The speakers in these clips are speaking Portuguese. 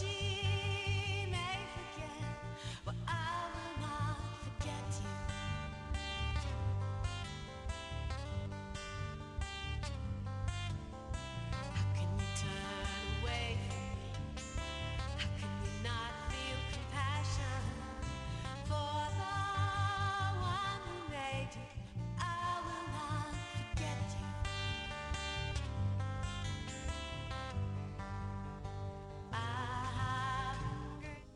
she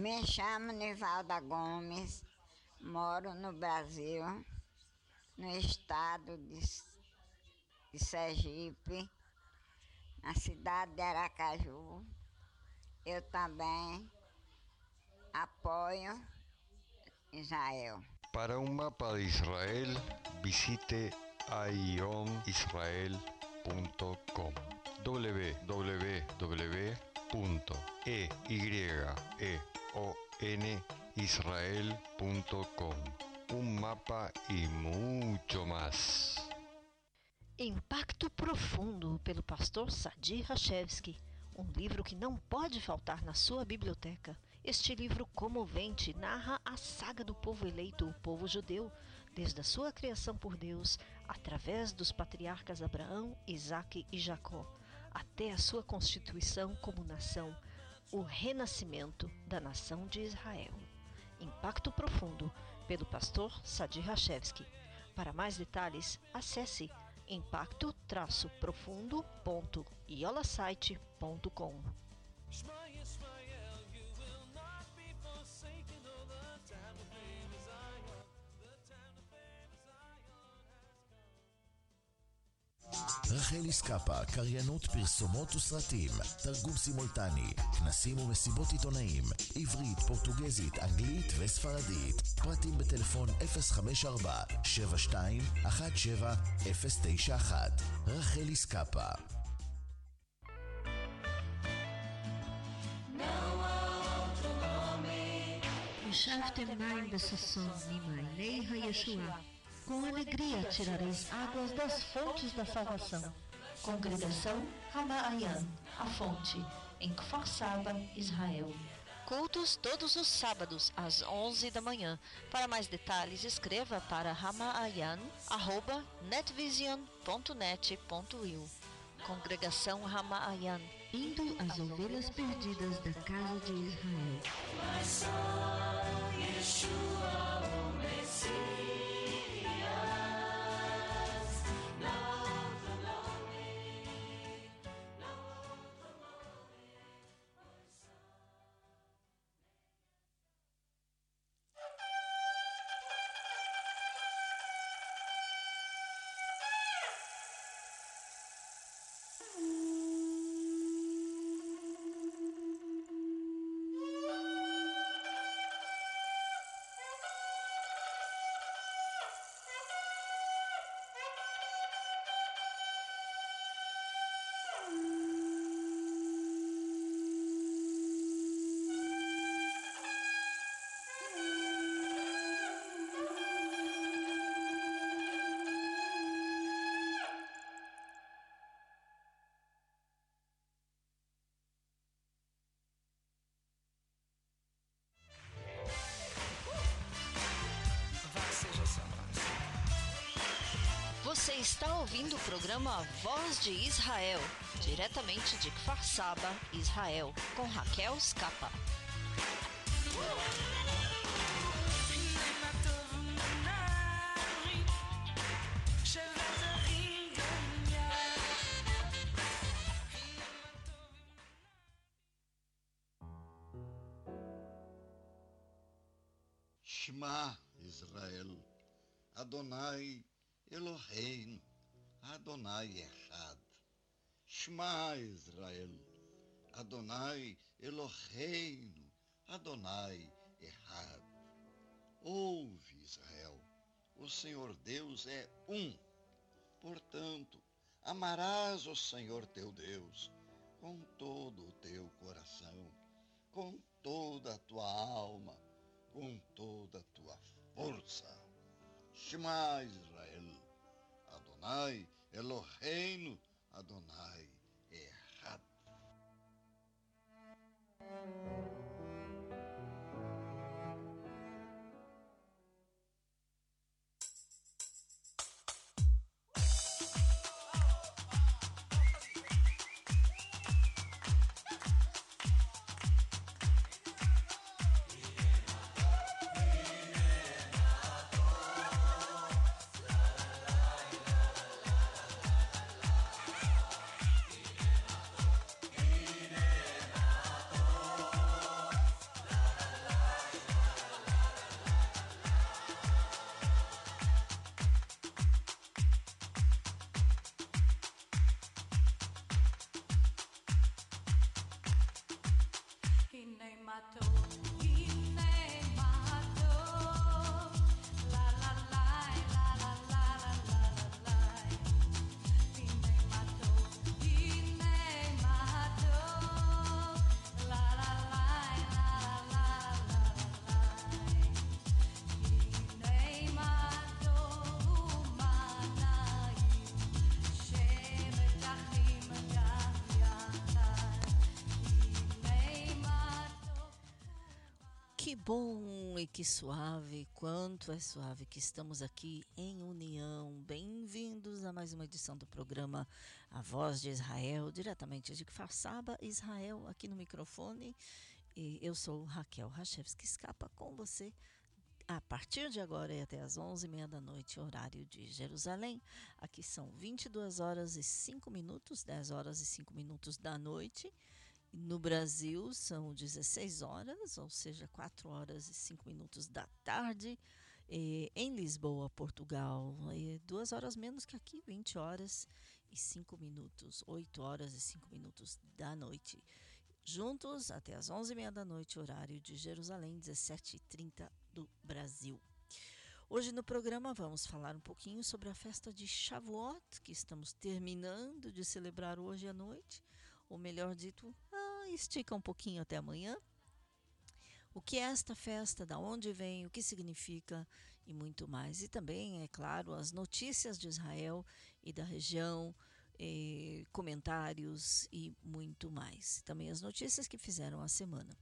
Me chamo Nivalda Gomes, moro no Brasil, no estado de, de Sergipe, na cidade de Aracaju. Eu também apoio Israel. Para um mapa de Israel, visite ionisrael.com www.eyE onisrael.com. Um mapa e muito mais. Impacto Profundo, pelo pastor Sadi Rachevski. Um livro que não pode faltar na sua biblioteca. Este livro comovente narra a saga do povo eleito, o povo judeu, desde a sua criação por Deus, através dos patriarcas Abraão, Isaque e Jacó, até a sua constituição como nação, o renascimento da nação de Israel. Impacto Profundo, pelo pastor Sadi Rachevski. Para mais detalhes, acesse impacto-profundo.iolasite.com. רחל איסקפה, קריינות פרסומות וסרטים, תרגום סימולטני, כנסים ומסיבות עיתונאים, עברית, פורטוגזית, אנגלית וספרדית. פרטים בטלפון 054-7217-091. רחל איסקפה ישבתם מים בששון ממעייני הישועה. Com alegria tirareis águas das fontes da salvação. Congregação Ramaayan, a fonte, em Kfar Saba, Israel. Cultos todos os sábados, às 11 da manhã. Para mais detalhes, escreva para ramaayan.netvision.net.il Congregação Ramaayan, indo às ovelhas perdidas da casa de Israel. Você está ouvindo o programa Voz de Israel, diretamente de Kfar Saba, Israel, com Raquel Scapa. Shema Israel, Adonai Eloheinu, Adonai Echad. Shema Israel, Adonai Eloheinu, Adonai Errad. Ouve, Israel, o Senhor Deus é um. Portanto, amarás o Senhor teu Deus com todo o teu coração, com toda a tua alma, com toda a tua força. Shema Israel, Adonai Eloheinu, Adonai Errad. Que suave, quanto é suave que estamos aqui em união. Bem-vindos a mais uma edição do programa A Voz de Israel, diretamente de Farsaba, Israel, aqui no microfone. E eu sou Raquel Rachevski Escapa com você a partir de agora e até às 11h30 da noite, horário de Jerusalém. Aqui são 22 horas e 5 minutos, 10 horas e 5 minutos da noite. No Brasil são 16 horas, ou seja, 4 horas e 5 minutos da tarde. Eh, em Lisboa, Portugal, eh, duas horas menos que aqui, 20 horas e 5 minutos, 8 horas e 5 minutos da noite. Juntos até as 11h30 da noite, horário de Jerusalém, 17h30 do Brasil. Hoje no programa vamos falar um pouquinho sobre a festa de Shavuot, que estamos terminando de celebrar hoje à noite ou melhor dito, estica um pouquinho até amanhã. O que é esta festa, da onde vem, o que significa e muito mais. E também, é claro, as notícias de Israel e da região, eh, comentários e muito mais. Também as notícias que fizeram a semana.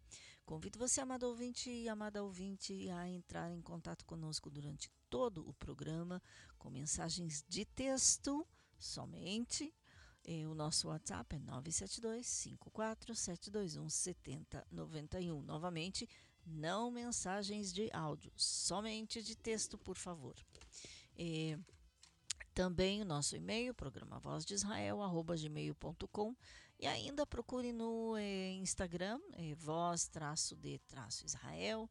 Convido você, amado ouvinte e amada ouvinte, a entrar em contato conosco durante todo o programa com mensagens de texto somente. Eh, o nosso WhatsApp é 972 54 721 7091. Novamente, não mensagens de áudio, somente de texto, por favor. Eh, também o nosso e-mail, programa voz de Israel, arroba gmail.com. E ainda procure no eh, Instagram, eh, voz traço de traço Israel.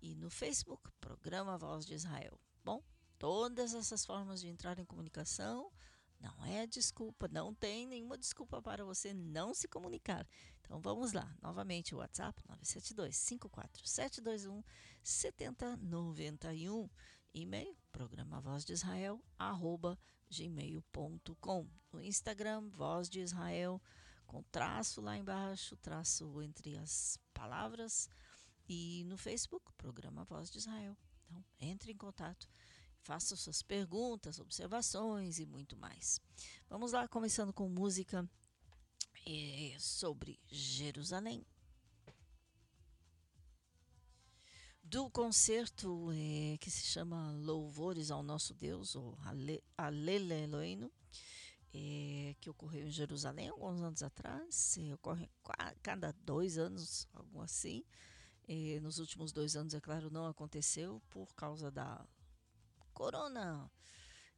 E no Facebook, programa Voz de Israel. Bom, todas essas formas de entrar em comunicação não é desculpa, não tem nenhuma desculpa para você não se comunicar. Então vamos lá, novamente o WhatsApp 972 54 721 7091, e-mail programa voz de Israel arroba gmail.com, no Instagram voz de Israel com traço lá embaixo, traço entre as palavras e no Facebook programa voz de Israel. Então entre em contato faça suas perguntas, observações e muito mais. Vamos lá, começando com música eh, sobre Jerusalém. Do concerto eh, que se chama Louvores ao Nosso Deus, ou Ale- Alele Eloheinu, eh, que ocorreu em Jerusalém alguns anos atrás, eh, ocorre cada dois anos, algo assim. Nos últimos dois anos, é claro, não aconteceu por causa da Corona.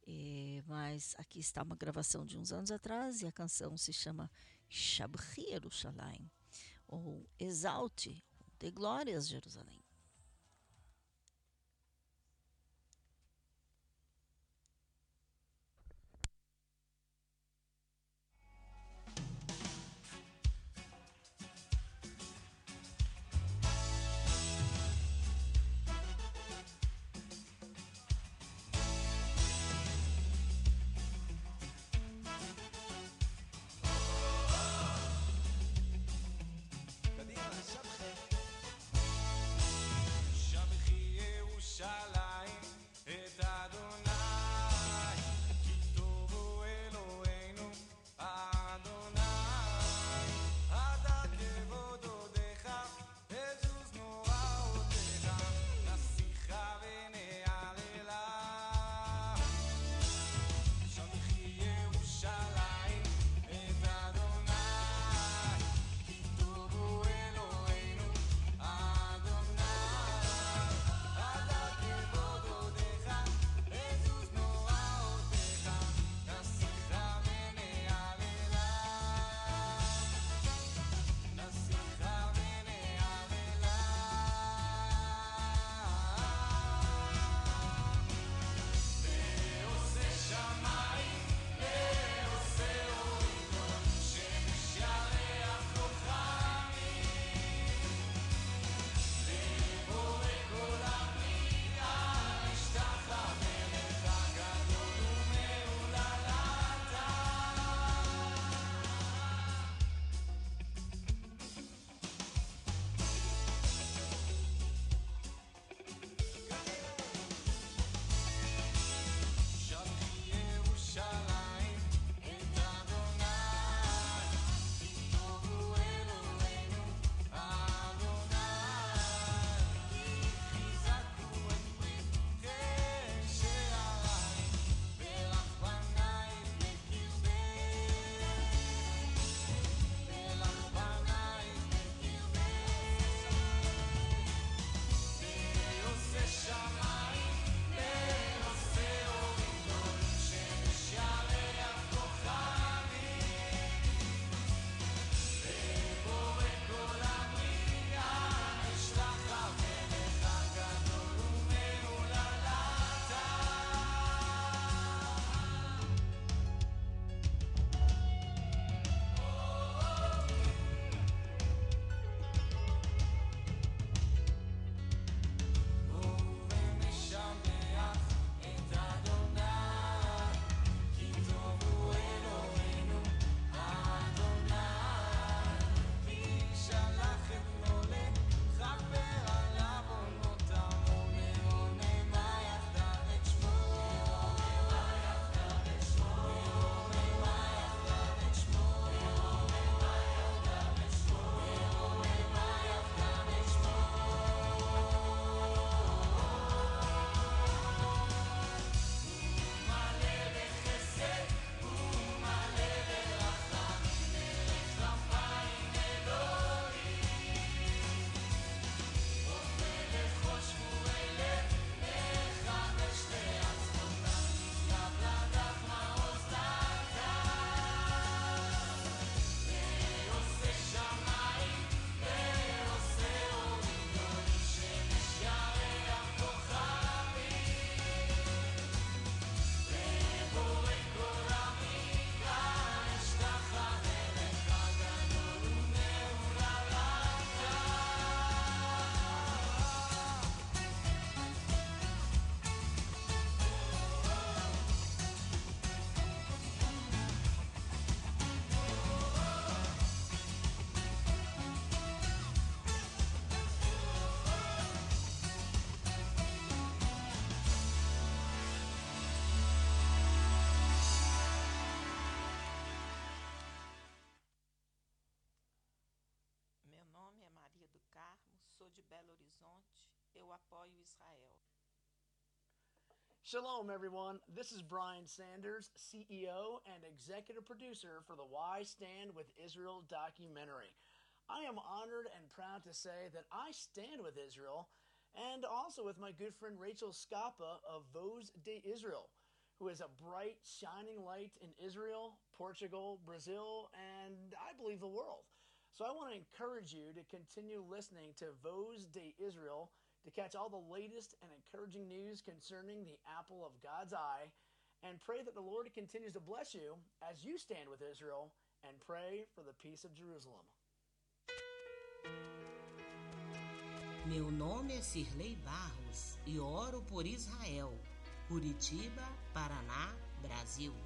Eh, mas aqui está uma gravação de uns anos atrás e a canção se chama Shabri Yerushalayim, ou Exalte, de glórias Jerusalém. Shalom, everyone. This is Brian Sanders, CEO and executive producer for the Why Stand with Israel documentary. I am honored and proud to say that I stand with Israel and also with my good friend Rachel Scapa of Voz de Israel, who is a bright, shining light in Israel, Portugal, Brazil, and I believe the world. So I want to encourage you to continue listening to Voz de Israel to catch all the latest and encouraging news concerning the apple of God's eye and pray that the Lord continues to bless you as you stand with Israel and pray for the peace of Jerusalem. Meu nome é Cirlei Barros e oro por Israel, Curitiba, Paraná, Brasil.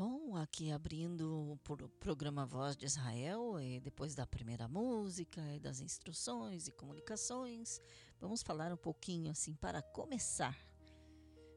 Bom, aqui abrindo o pro- programa Voz de Israel, e depois da primeira música e das instruções e comunicações, vamos falar um pouquinho assim para começar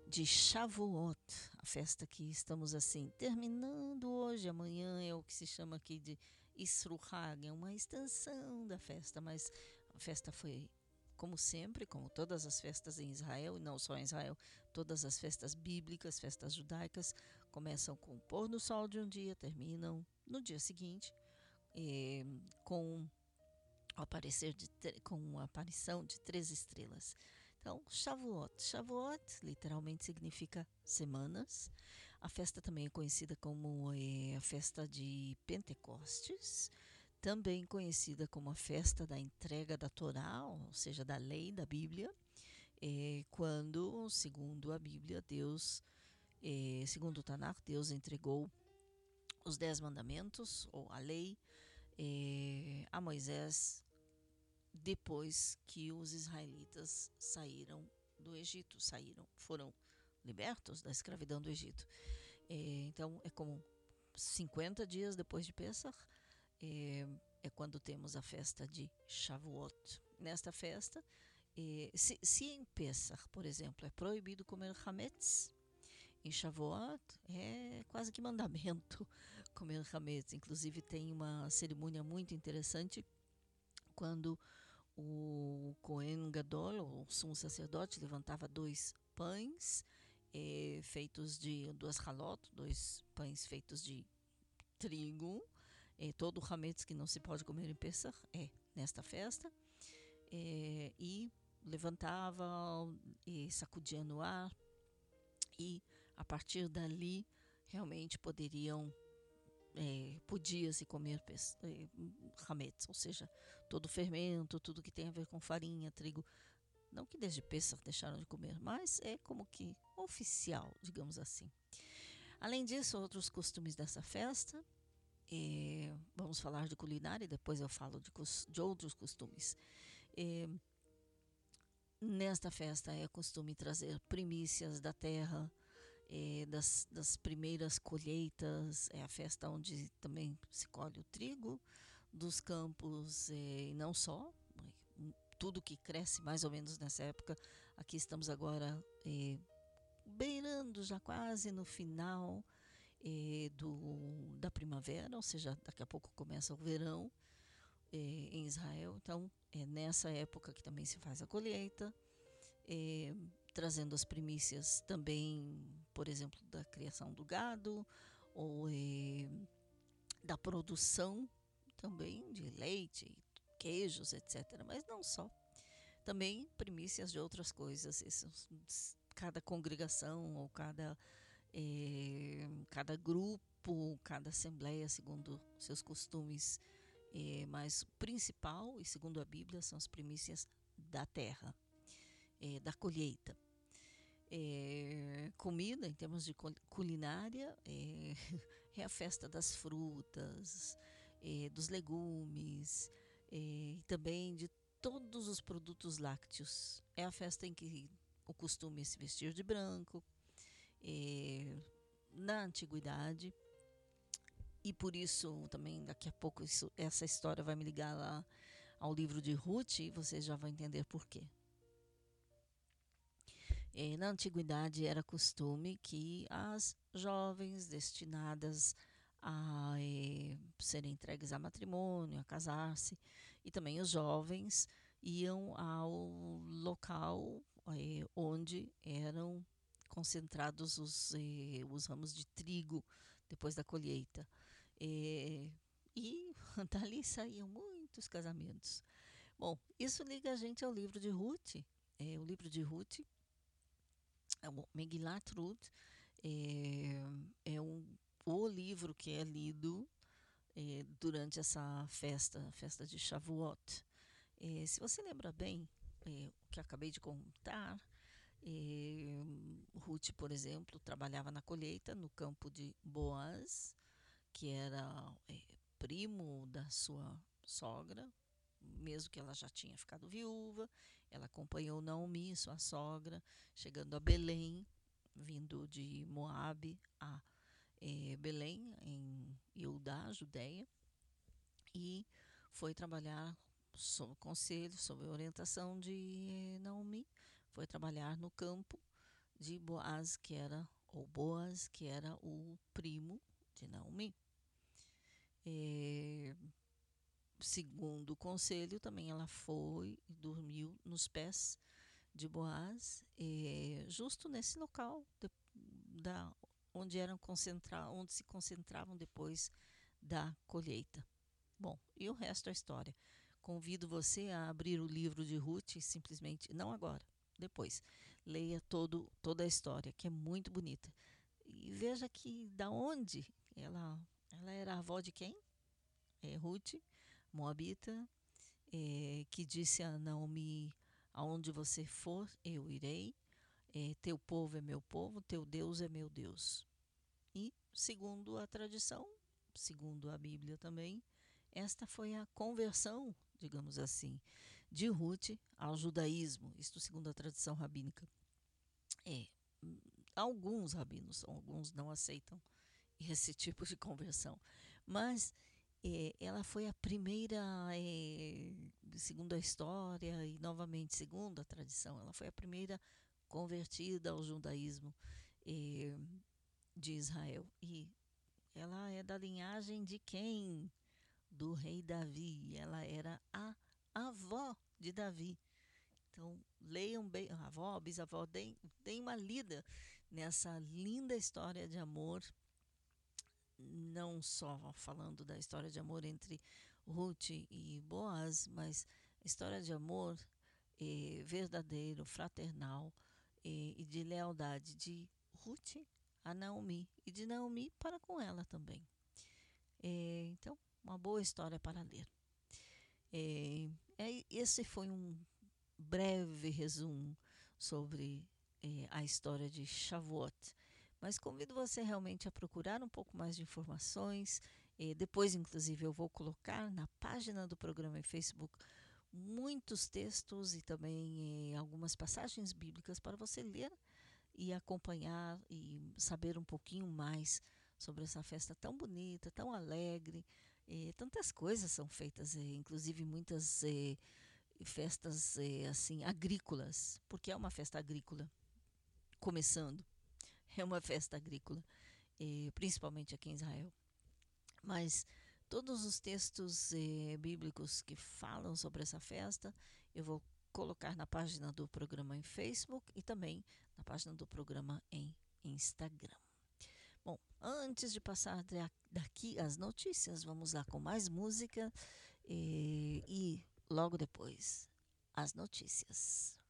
de Shavuot, a festa que estamos assim terminando hoje, amanhã é o que se chama aqui de Isru Hag, é uma extensão da festa, mas a festa foi como sempre, como todas as festas em Israel, e não só em Israel, todas as festas bíblicas, festas judaicas, começam com o pôr do sol de um dia, terminam no dia seguinte, eh, com o aparecer de com a aparição de três estrelas. Então, Shavuot. Shavuot literalmente significa semanas. A festa também é conhecida como eh, a festa de Pentecostes, também conhecida como a festa da entrega da Torá, ou seja, da lei da Bíblia, eh, quando, segundo a Bíblia, Deus, eh, segundo o Tanakh, Deus entregou os dez mandamentos, ou a lei, eh, a Moisés depois que os israelitas saíram do Egito, saíram, foram libertos da escravidão do Egito. Eh, então, é como 50 dias depois de Pesach, é, quando temos a festa de Shavuot. Nesta festa, se, se em Pesach, por exemplo, é proibido comer hametz, em Shavuot é quase que mandamento comer hametz. Inclusive tem uma cerimônia muito interessante quando o Cohen Gadol, o sumo sacerdote, levantava dois pães eh, feitos de duas halot, dois pães feitos de trigo, eh, todo o hametz que não se pode comer em Pesach é nesta festa, eh, e levantava e sacudia no ar, e a partir dali realmente poderiam é, podia-se comer pes- é, hametz, ou seja, todo fermento, tudo que tem a ver com farinha, trigo. Não que desde Pesach deixaram de comer, mas é como que oficial, digamos assim. Além disso, outros costumes dessa festa, é, vamos falar de culinária e depois eu falo de, de outros costumes. É, nesta festa é costume trazer primícias da terra, eh, das, das primeiras colheitas, é a festa onde também se colhe o trigo dos campos eh, e não só, tudo que cresce mais ou menos nessa época. Aqui estamos agora eh, beirando já quase no final do, da primavera, ou seja, daqui a pouco começa o verão em Israel. Então, é nessa época que também se faz a colheita, eh, trazendo as primícias também, por exemplo, da criação do gado ou eh, da produção também de leite, queijos, etc. Mas não só. Também primícias de outras coisas. Cada congregação ou cada eh, cada grupo, cada assembleia, segundo seus costumes, eh, mas o principal, e segundo a Bíblia, são as primícias da terra, eh, da colheita. Eh, comida, em termos de cul- culinária, eh, é a festa das frutas, eh, dos legumes, eh, e também de todos os produtos lácteos. É a festa em que o costume é se vestir de branco, eh, na antiguidade, e por isso também daqui a pouco isso- essa história vai me ligar lá ao livro de Ruth e vocês já vão entender por quê. Eh, na antiguidade era costume que as jovens destinadas a eh, serem entregues a matrimônio, a casar-se, e também os jovens iam ao local eh, onde eram concentrados os, eh, os ramos de trigo depois da colheita. E dali saíam muitos casamentos. Bom, isso liga a gente ao livro de Ruth. O livro de Ruth, é o Megilat Ruth, é, é um, o livro que é lido eh, durante essa festa, festa de Shavuot. Eh, se você lembra bem eh, o que acabei de contar, eh, Ruth, por exemplo, trabalhava na colheita no campo de Boaz, que era primo da sua sogra, mesmo que ela já tinha ficado viúva. Ela acompanhou Naomi, sua sogra, chegando a Belém, vindo de Moabe a eh, Belém, em Eudá, Judéia, e foi trabalhar sob conselho, sob orientação de eh, Naomi, foi trabalhar no campo de Boaz, que era, ou Boaz, que era o primo de Naomi. Segundo o conselho, também ela foi e dormiu nos pés de Boaz, eh, justo nesse local de- da, onde eram onde se concentravam depois da colheita. Bom, e o resto é história. Convido você a abrir o livro de Ruth, simplesmente, não agora, depois. Leia todo, toda a história, que é muito bonita. E veja que da onde ela, ela era avó de quem? É Ruth, Moabita, eh, que disse a Naomi: Aonde você for, eu irei. Eh, teu povo é meu povo, teu Deus é meu Deus. E, segundo a tradição, segundo a Bíblia também, esta foi a conversão, digamos assim, de Ruth ao judaísmo, isto segundo a tradição rabínica. É, alguns rabinos, alguns não aceitam esse tipo de conversão, mas eh, ela foi a primeira, eh, segundo a história e novamente segundo a tradição, ela foi a primeira convertida ao judaísmo eh, de Israel. E ela é da linhagem de quem? Do rei Davi. Ela era a avó de Davi. Então, leiam bem, avó, bisavó, deem, deem uma lida nessa linda história de amor, não só falando da história de amor entre Ruth e Boaz, mas história de amor eh, verdadeiro, fraternal eh, e de lealdade de Ruth a Naomi e de Naomi para com ela também. Eh, então, uma boa história para ler. Eh, é- esse foi um breve resumo sobre eh, a história de Shavuot. Mas convido você realmente a procurar um pouco mais de informações. Eh, depois, inclusive, eu vou colocar na página do programa em Facebook muitos textos e também algumas passagens bíblicas para você ler e acompanhar e saber um pouquinho mais sobre essa festa tão bonita, tão alegre. Tantas coisas são feitas, inclusive muitas festas assim agrícolas, porque é uma festa agrícola começando. É uma festa agrícola, eh, principalmente aqui em Israel. Mas todos os textos eh, bíblicos que falam sobre essa festa, eu vou colocar na página do programa em Facebook e também na página do programa em Instagram. Bom, antes de passar da- daqui as notícias, vamos lá com mais música eh, e logo depois as notícias.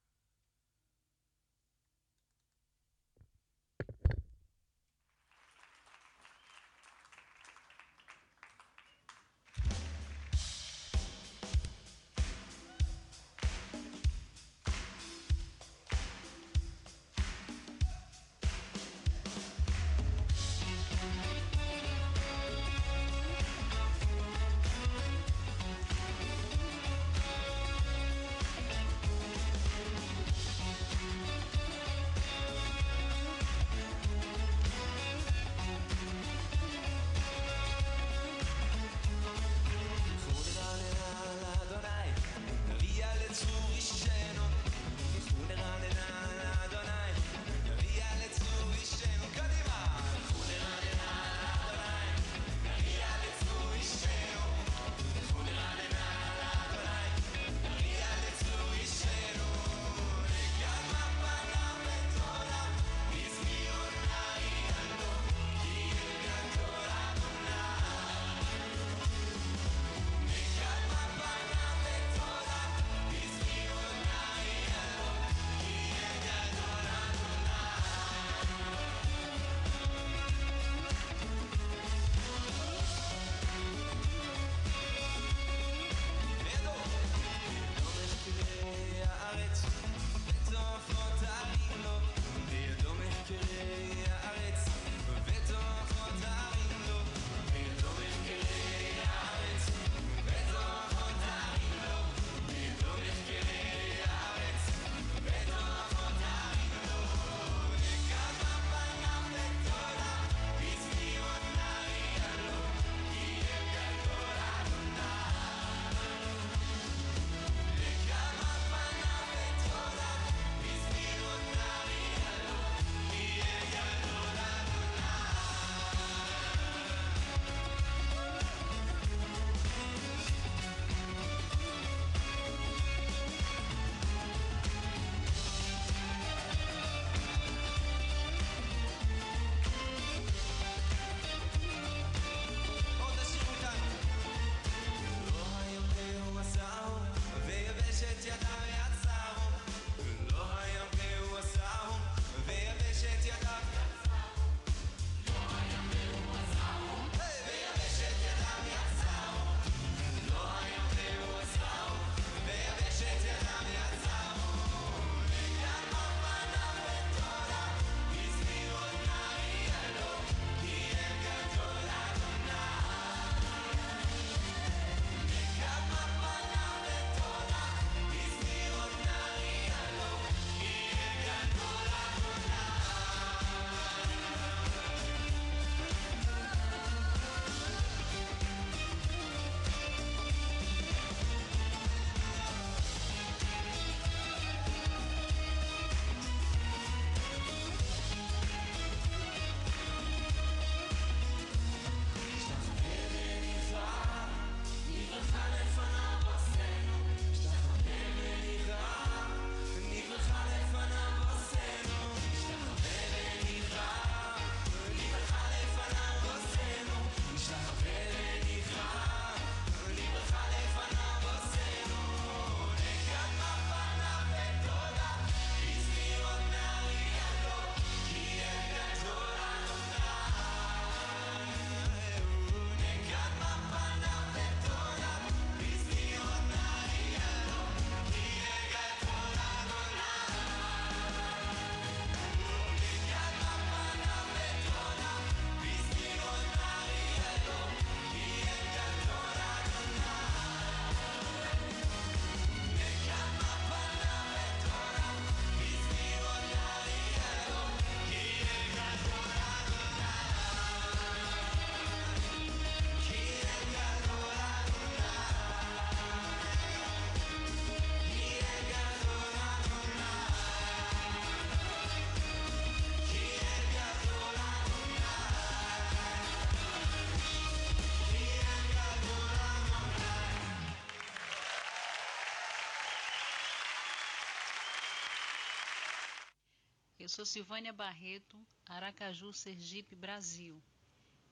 Sou Silvânia Barreto, Aracaju, Sergipe, Brasil.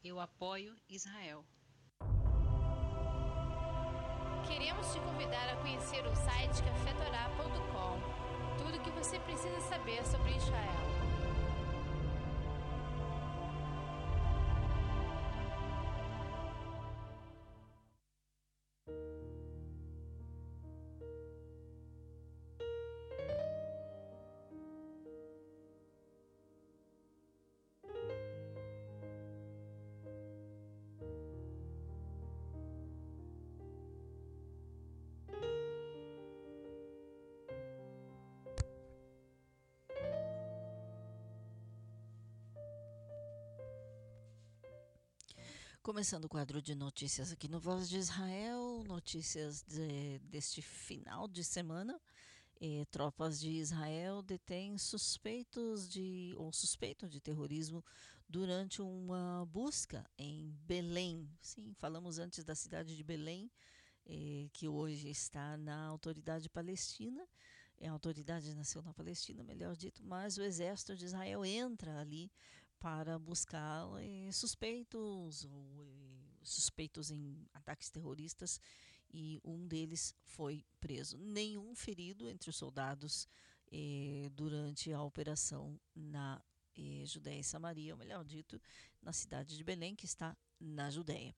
Eu apoio Israel. Queremos te convidar a conhecer o site cafetorá.com. Tudo o que você precisa saber sobre Israel. Começando o quadro de notícias aqui no Voz de Israel, notícias de- deste final de semana. Eh, tropas de Israel detêm suspeitos de ou suspeitam de terrorismo durante uma busca em Belém. Sim, falamos antes da cidade de Belém, eh, que hoje está na autoridade palestina, é a autoridade nacional palestina, melhor dito, mas o exército de Israel entra ali para buscar eh, suspeitos ou eh, suspeitos em ataques terroristas e um deles foi preso. Nenhum ferido entre os soldados eh, durante a operação na Judéia e Samaria, ou melhor dito, na cidade de Belém, que está na Judéia.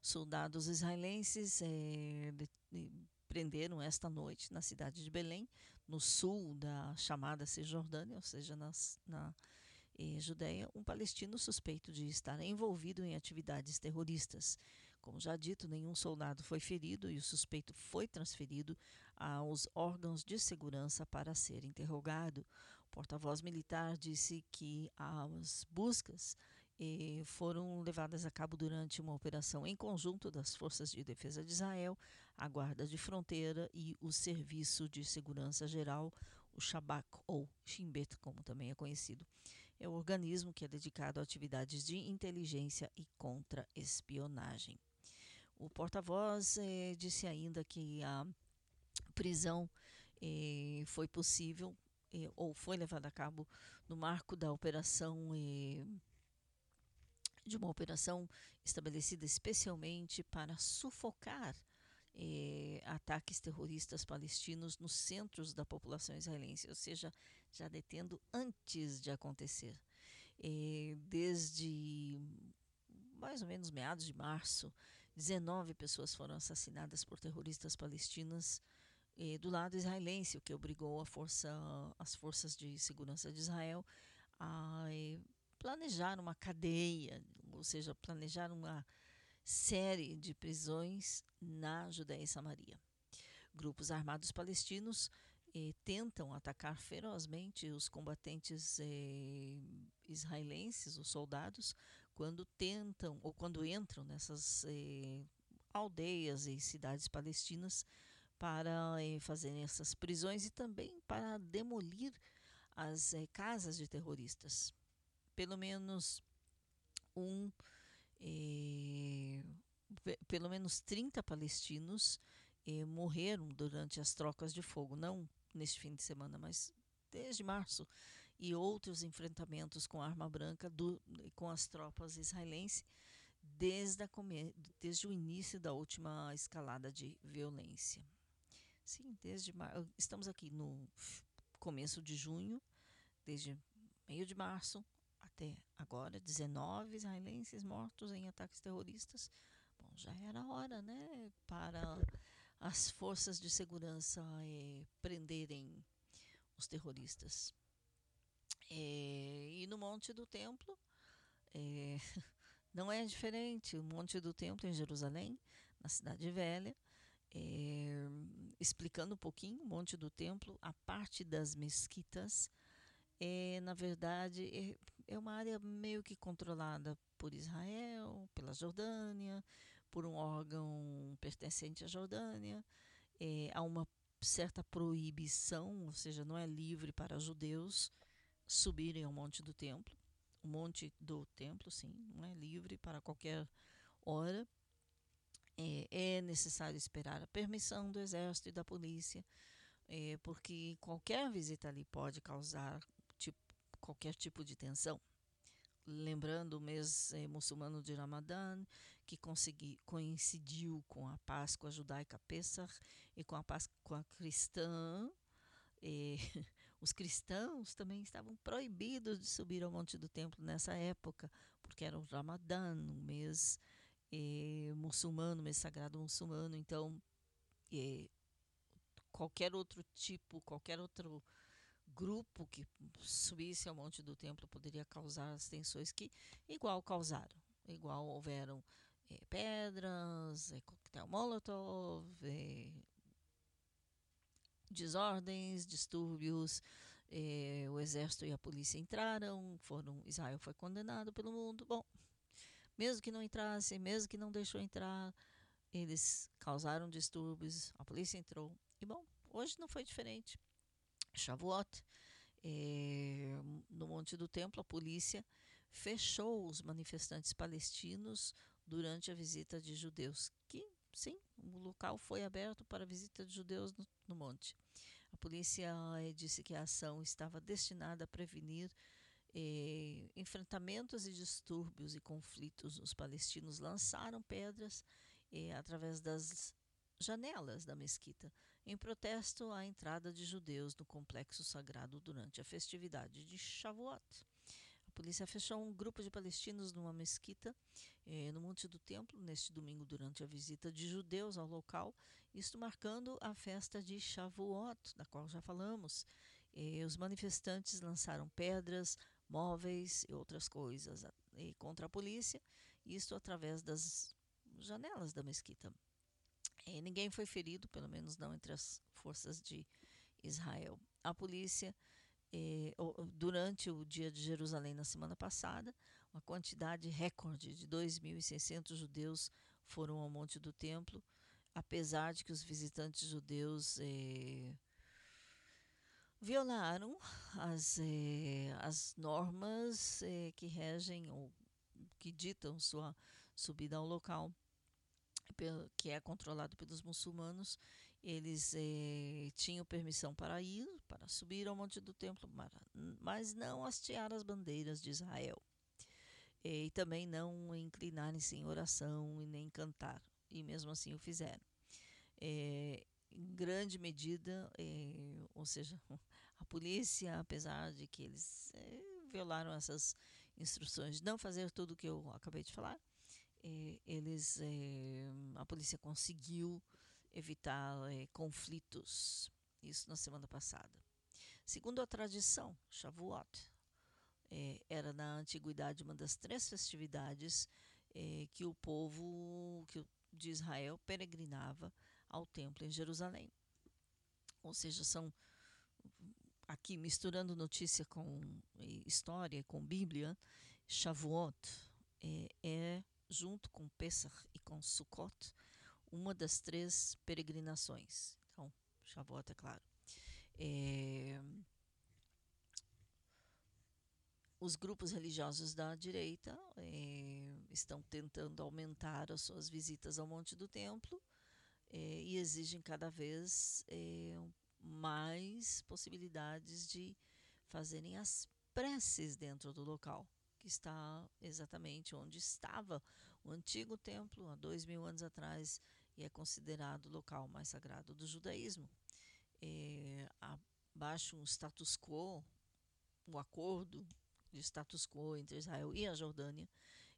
Soldados israelenses de- de- prenderam esta noite na cidade de Belém, no sul da chamada Cisjordânia, ou seja, nas, na eh, Judéia, um palestino suspeito de estar envolvido em atividades terroristas. Como já dito, nenhum soldado foi ferido e o suspeito foi transferido aos órgãos de segurança para ser interrogado. O porta-voz militar disse que as buscas eh, foram levadas a cabo durante uma operação em conjunto das Forças de Defesa de Israel, a Guarda de Fronteira e o Serviço de Segurança Geral, o Shabak ou Shin Bet, como também é conhecido. É o organismo que é dedicado a atividades de inteligência e contra-espionagem. O porta-voz eh, disse ainda que a prisão eh, foi possível eh, ou foi levada a cabo no marco da operação eh, de uma operação estabelecida especialmente para sufocar eh, ataques terroristas palestinos nos centros da população israelense, ou seja, já detendo antes de acontecer. Eh, desde mais ou menos meados de março, 19 pessoas foram assassinadas por terroristas palestinas eh, do lado israelense, o que obrigou força, as forças de segurança de Israel a eh, planejar uma cadeia, ou seja, planejar uma série de prisões na Judéia e Samaria. Grupos armados palestinos eh, tentam atacar ferozmente os combatentes eh, israelenses, os soldados, quando tentam ou quando entram nessas eh, aldeias e cidades palestinas para eh, fazerem essas prisões e também para demolir as eh, casas de terroristas. Pelo menos um eh, pe- pelo menos 30 palestinos eh, morreram durante as trocas de fogo, não neste fim de semana, mas desde março, e outros enfrentamentos com arma branca do, com as tropas israelenses desde, a desde o início da última escalada de violência. Sim, desde estamos aqui no começo de junho, desde meio de março até agora, 19 israelenses mortos em ataques terroristas. Bom, já era hora, né, para as forças de segurança eh, prenderem os terroristas. Eh, e no Monte do Templo, eh, não é diferente. O Monte do Templo em Jerusalém, na Cidade Velha, eh, explicando um pouquinho o Monte do Templo, a parte das mesquitas é, na verdade, é, uma área meio que controlada por Israel, pela Jordânia, por um órgão pertencente à Jordânia. É, há uma certa proibição, ou seja, não é livre para judeus subirem ao Monte do Templo. O Monte do Templo, sim, não é livre para qualquer hora. É, é necessário esperar a permissão do exército e da polícia é, porque qualquer visita ali pode causar qualquer tipo de tensão. Lembrando o mês eh, muçulmano de Ramadã, que consegui, coincidiu com a Páscoa judaica Pesach e com a Páscoa cristã, os cristãos também estavam proibidos de subir ao Monte do Templo nessa época, porque era o Ramadã, um mês eh, muçulmano, mês sagrado muçulmano. Então, eh, qualquer outro tipo, qualquer outro grupo que subisse ao Monte do Templo poderia causar as tensões que igual causaram, igual houveram eh, pedras, eh, coquetel molotov, eh, desordens, distúrbios, eh, o exército e a polícia entraram, foram Israel foi condenado pelo mundo. Bom, mesmo que não entrasse, mesmo que não deixou entrar, eles causaram distúrbios, a polícia entrou. E bom, hoje não foi diferente. Shavuot, eh, no Monte do Templo, a polícia fechou os manifestantes palestinos durante a visita de judeus, que sim, o local foi aberto para a visita de judeus no, no monte. A polícia eh, disse que a ação estava destinada a prevenir eh, enfrentamentos e distúrbios e conflitos. Os palestinos lançaram pedras através das janelas da mesquita, em protesto à entrada de judeus no complexo sagrado durante a festividade de Shavuot. A polícia fechou um grupo de palestinos numa mesquita eh, no Monte do Templo neste domingo durante a visita de judeus ao local, isto marcando a festa de Shavuot, da qual já falamos. Eh, os manifestantes lançaram pedras, móveis e outras coisas eh, contra a polícia, isto através das janelas da mesquita. Eh, ninguém foi ferido, pelo menos não entre as forças de Israel. A polícia, eh, durante o dia de Jerusalém na semana passada, uma quantidade recorde de 2.600 judeus foram ao Monte do Templo, apesar de que os visitantes judeus eh, violaram as, eh, as normas que regem ou que ditam sua subida ao local que é controlado pelos muçulmanos, eles eh, tinham permissão para ir, para subir ao Monte do Templo, mas não hastear as bandeiras de Israel. E também não inclinarem-se em oração e nem cantar, e mesmo assim o fizeram. Eh, em grande medida, eh, ou seja, a polícia, apesar de que eles violaram essas instruções de não fazer tudo o que eu acabei de falar, eles eh, a polícia conseguiu evitar eh, conflitos isso na semana passada. Segundo a tradição Shavuot era na antiguidade uma das três festividades que o povo de Israel peregrinava ao templo em Jerusalém. Ou seja são aqui misturando notícia com história com Bíblia Shavuot é junto com Pesach e com Sukkot, uma das três peregrinações. Então, Shavuot é claro. É, os grupos religiosos da direita é, estão tentando aumentar as suas visitas ao Monte do Templo é, e exigem cada vez é, mais possibilidades de fazerem as preces dentro do local que está exatamente onde estava o antigo templo há dois mil anos atrás e é considerado o local mais sagrado do judaísmo. É, abaixo um status quo, o um acordo de status quo entre Israel e a Jordânia,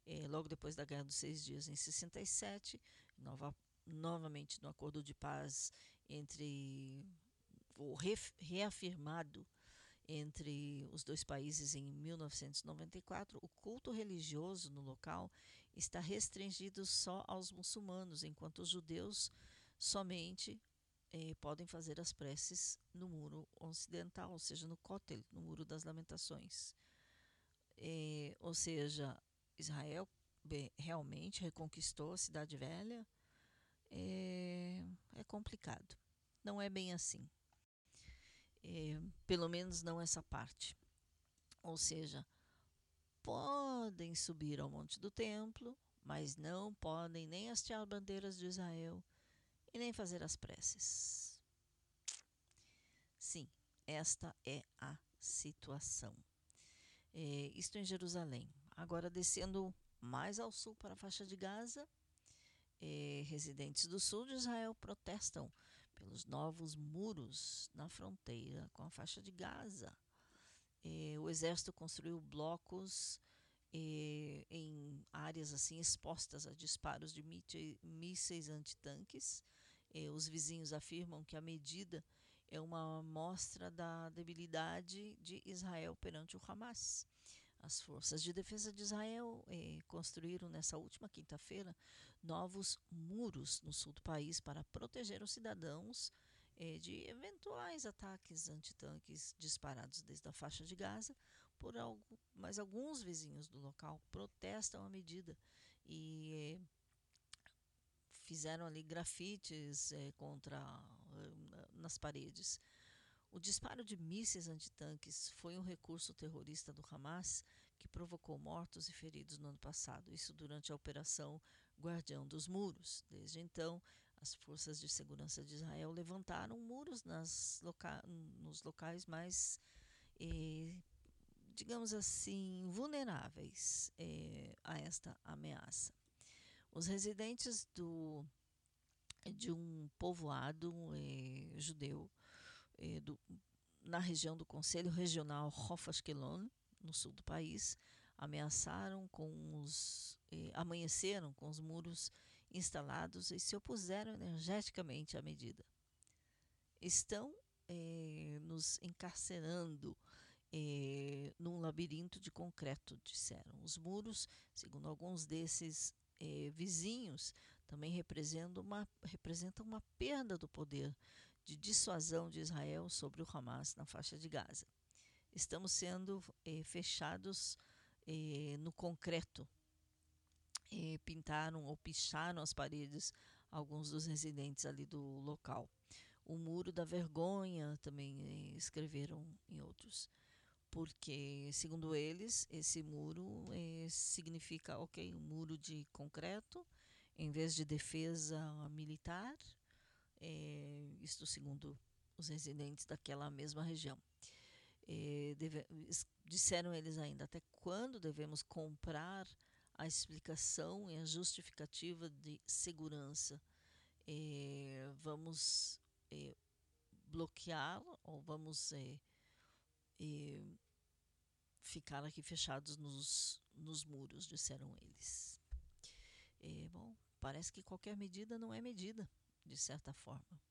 é, logo depois da Guerra dos Seis Dias, em 67, nova, novamente no acordo de paz entre o reafirmado entre os dois países em 1994, o culto religioso no local está restringido só aos muçulmanos, enquanto os judeus somente eh, podem fazer as preces no muro ocidental, ou seja, no Kotel, no Muro das Lamentações. Eh, ou seja, Israel realmente reconquistou a Cidade Velha. É, é complicado. Não é bem assim é, pelo menos não essa parte. Ou seja, podem subir ao Monte do Templo, mas não podem nem hastear bandeiras de Israel e nem fazer as preces. esta é a situação. É, isto em Jerusalém. Agora, descendo mais ao sul para a faixa de Gaza, é, residentes do sul de Israel protestam pelos novos muros na fronteira com a faixa de Gaza. É, o exército construiu blocos é, em áreas assim expostas a disparos de mísseis antitanques. É, os vizinhos afirmam que a medida é uma amostra da debilidade de Israel perante o Hamas. As forças de defesa de Israel eh, construíram nessa última quinta-feira novos muros no sul do país para proteger os cidadãos eh, de eventuais ataques antitanques disparados desde a faixa de Gaza. Por algo, mas alguns vizinhos do local protestam a medida e eh, fizeram ali grafites eh, contra eh, nas paredes. O disparo de mísseis antitanques foi um recurso terrorista do Hamas que provocou mortos e feridos no ano passado, isso durante a Operação Guardião dos Muros. Desde então, as forças de segurança de Israel levantaram muros loca nos locais mais, eh, digamos assim, vulneráveis eh, a esta ameaça. Os residentes do, de um povoado eh, judeu eh, do, na região do Conselho Regional Hof Ashkelon, no sul do país, ameaçaram com os eh, amanheceram com os muros instalados e se opuseram energeticamente à medida. Estão eh, nos encarcerando eh, num labirinto de concreto, disseram. Os muros, segundo alguns desses eh, vizinhos, também representam uma, representam uma perda do poder de dissuasão de Israel sobre o Hamas na faixa de Gaza. Estamos sendo eh, fechados eh, no concreto. Eh, pintaram ou picharam as paredes alguns dos residentes ali do local. O muro da vergonha também eh, escreveram em outros. Porque, segundo eles, esse muro eh, significa, ok, um muro de concreto, em vez de defesa militar, eh, isto segundo os residentes daquela mesma região. Eh, deve, disseram eles ainda até quando devemos comprar a explicação e a justificativa de segurança. Eh, vamos eh, bloquear ou vamos ficar aqui fechados nos, nos muros, disseram eles. bom, parece que qualquer medida não é medida, de certa forma.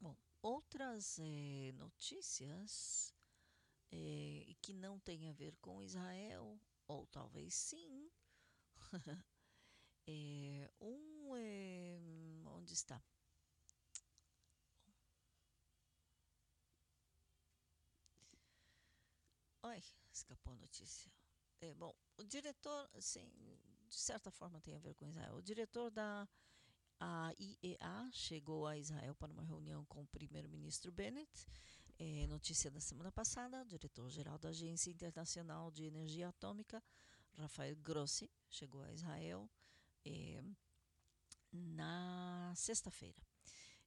bom, outras eh, notícias eh, que não têm a ver com Israel, ou talvez sim. um. onde está? Oi, escapou a notícia. É, bom, o diretor, sim, de certa forma tem a ver com Israel. O diretor da IEA chegou a Israel para uma reunião com o primeiro-ministro Bennett. É, notícia da semana passada, o diretor-geral da Agência Internacional de Energia Atômica, Rafael Grossi, chegou a Israel é, na sexta-feira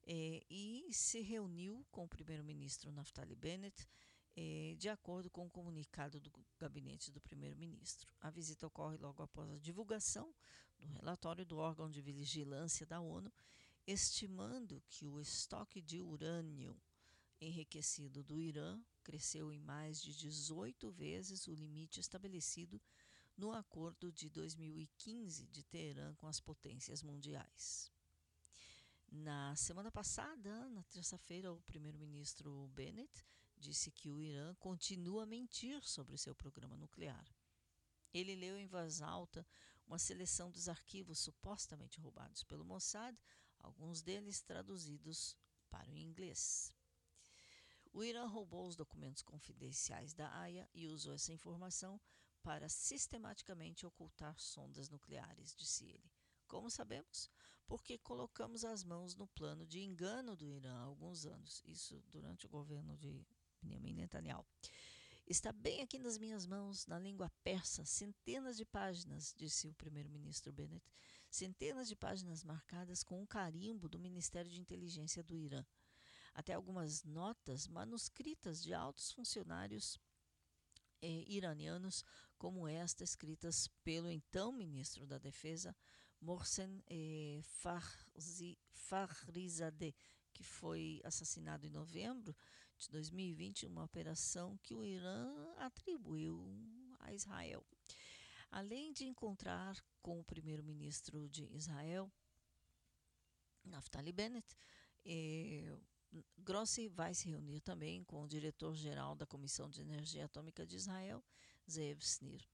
é, e se reuniu com o primeiro-ministro Naftali Bennett eh, de acordo com o comunicado do gabinete do primeiro-ministro. A visita ocorre logo após a divulgação do relatório do órgão de vigilância da ONU, estimando que o estoque de urânio enriquecido do Irã cresceu em mais de 18 vezes o limite estabelecido no acordo de 2015 de Teherã com as potências mundiais. Na semana passada, na terça-feira, o primeiro-ministro Bennett disse que o Irã continua a mentir sobre seu programa nuclear. Ele leu em voz alta uma seleção dos arquivos supostamente roubados pelo Mossad, alguns deles traduzidos para o inglês. O Irã roubou os documentos confidenciais da AIA e usou essa informação para sistematicamente ocultar sondas nucleares, disse ele. Como sabemos? Porque colocamos as mãos no plano de engano do Irã há alguns anos, isso durante o governo de Benjamin Netanyahu. Está bem aqui nas minhas mãos, na língua persa, centenas de páginas, disse o primeiro-ministro Bennett, centenas de páginas marcadas com um carimbo do Ministério de Inteligência do Irã. Até algumas notas manuscritas de altos funcionários eh, iranianos, como esta, escritas pelo então ministro da Defesa, Mohsen eh, Fakhrizadeh, que foi assassinado em novembro de 2020 em uma operação que o Irã atribuiu a Israel. Além de encontrar com o primeiro-ministro de Israel, Naftali Bennett, eh, Grossi vai se reunir também com o diretor-geral da Comissão de Energia Atômica de Israel, Zeev Snir.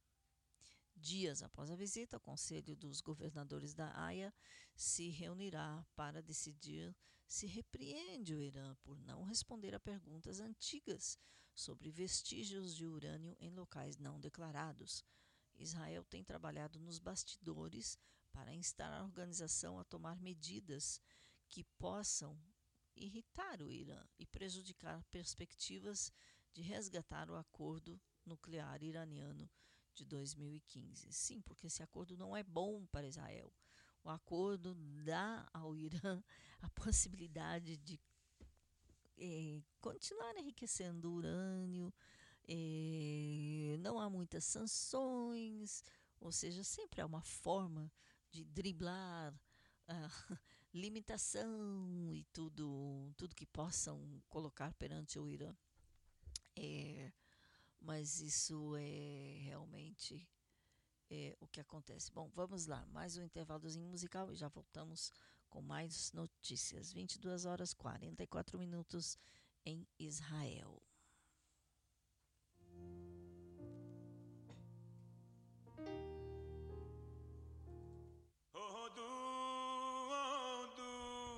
Dias após a visita, o Conselho dos Governadores da Haia se reunirá para decidir se repreende o Irã por não responder a perguntas antigas sobre vestígios de urânio em locais não declarados. Israel tem trabalhado nos bastidores para instar a organização a tomar medidas que possam irritar o Irã e prejudicar perspectivas de resgatar o acordo nuclear iraniano de 2015. Sim, porque esse acordo não é bom para Israel. O acordo dá ao Irã a possibilidade de eh, continuar enriquecendo urânio, eh, não há muitas sanções, ou seja, sempre há uma forma de driblar a limitação e tudo, tudo que possam colocar perante o Irã. É, mas isso é realmente é, o que acontece. Bom, vamos lá, mais um intervalozinho musical e já voltamos com mais notícias. 22 horas 44 minutos em Israel. הודו, הודו,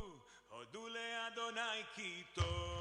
הודו לאדוני כי טוב.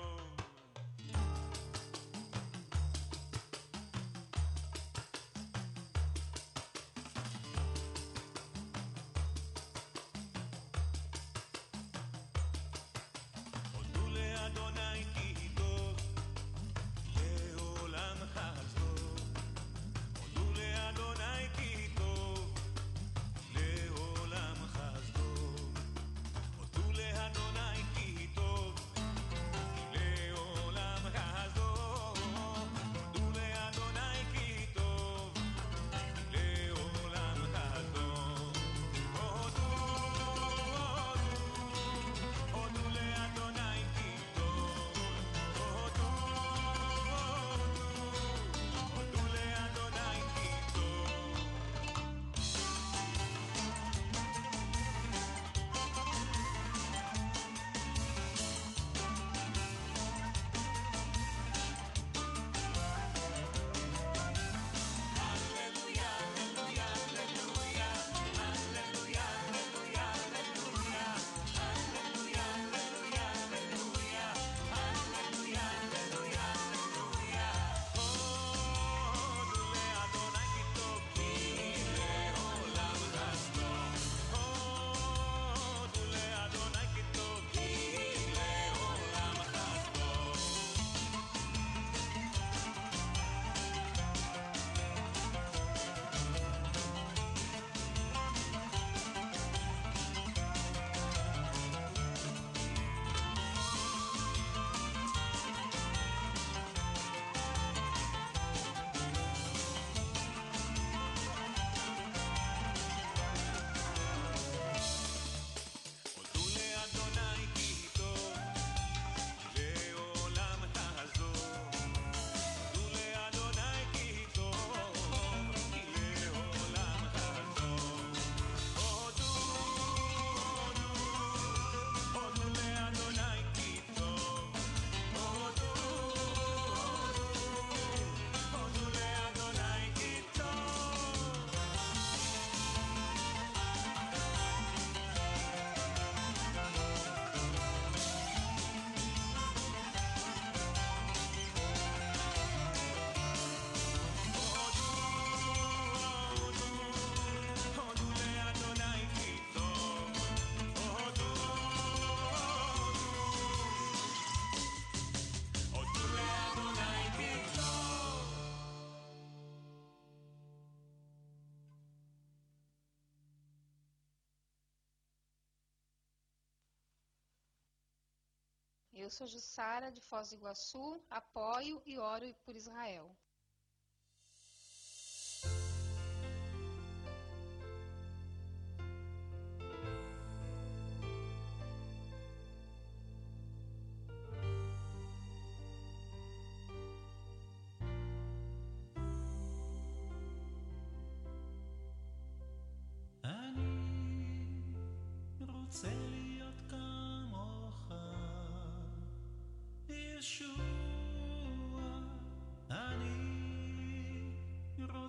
Eu sou Jussara, de Foz do Iguaçu, apoio e oro por Israel.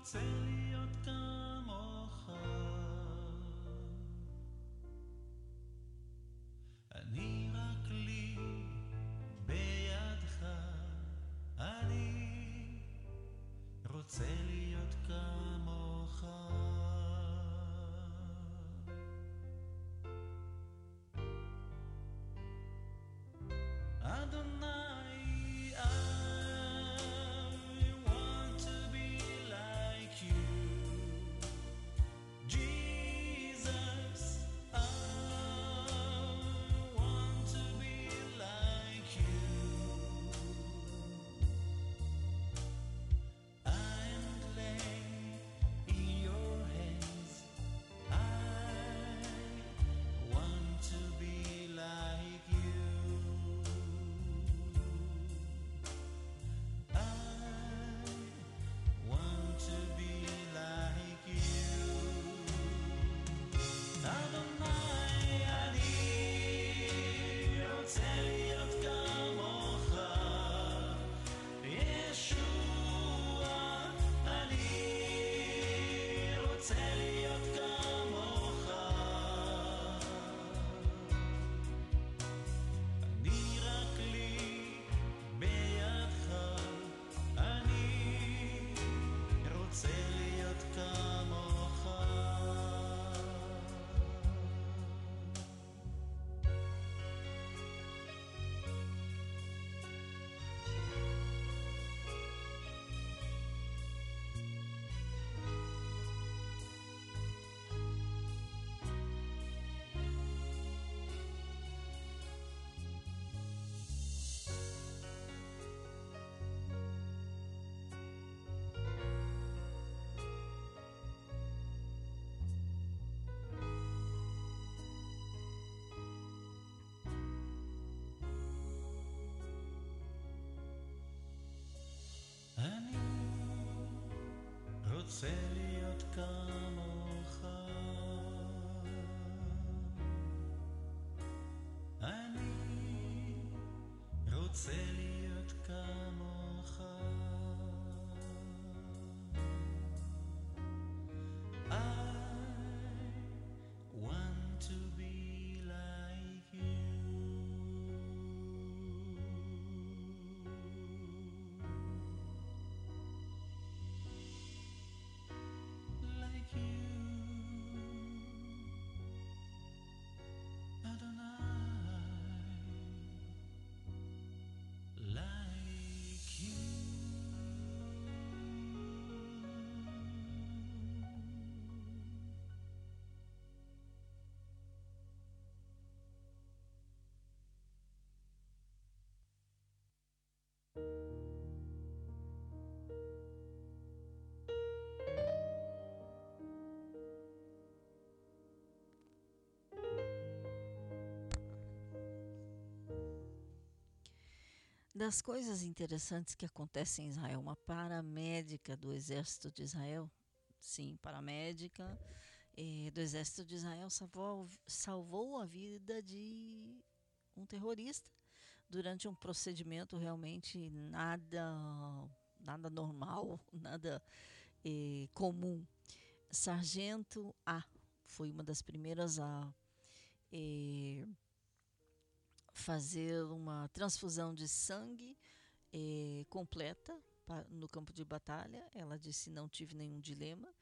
רוצה להיות כמוך. רוצה להיות כמוך. אני רוצה Das coisas interessantes que acontecem em Israel, uma paramédica do exército de Israel, sim, paramédica eh, do exército de Israel salvou, salvou a vida de um terrorista durante um procedimento realmente nada nada normal, nada eh, comum. Sargento A foi uma das primeiras a eh, fazer uma transfusão de sangue eh, completa no campo de batalha. Ela disse: Não tive nenhum dilema.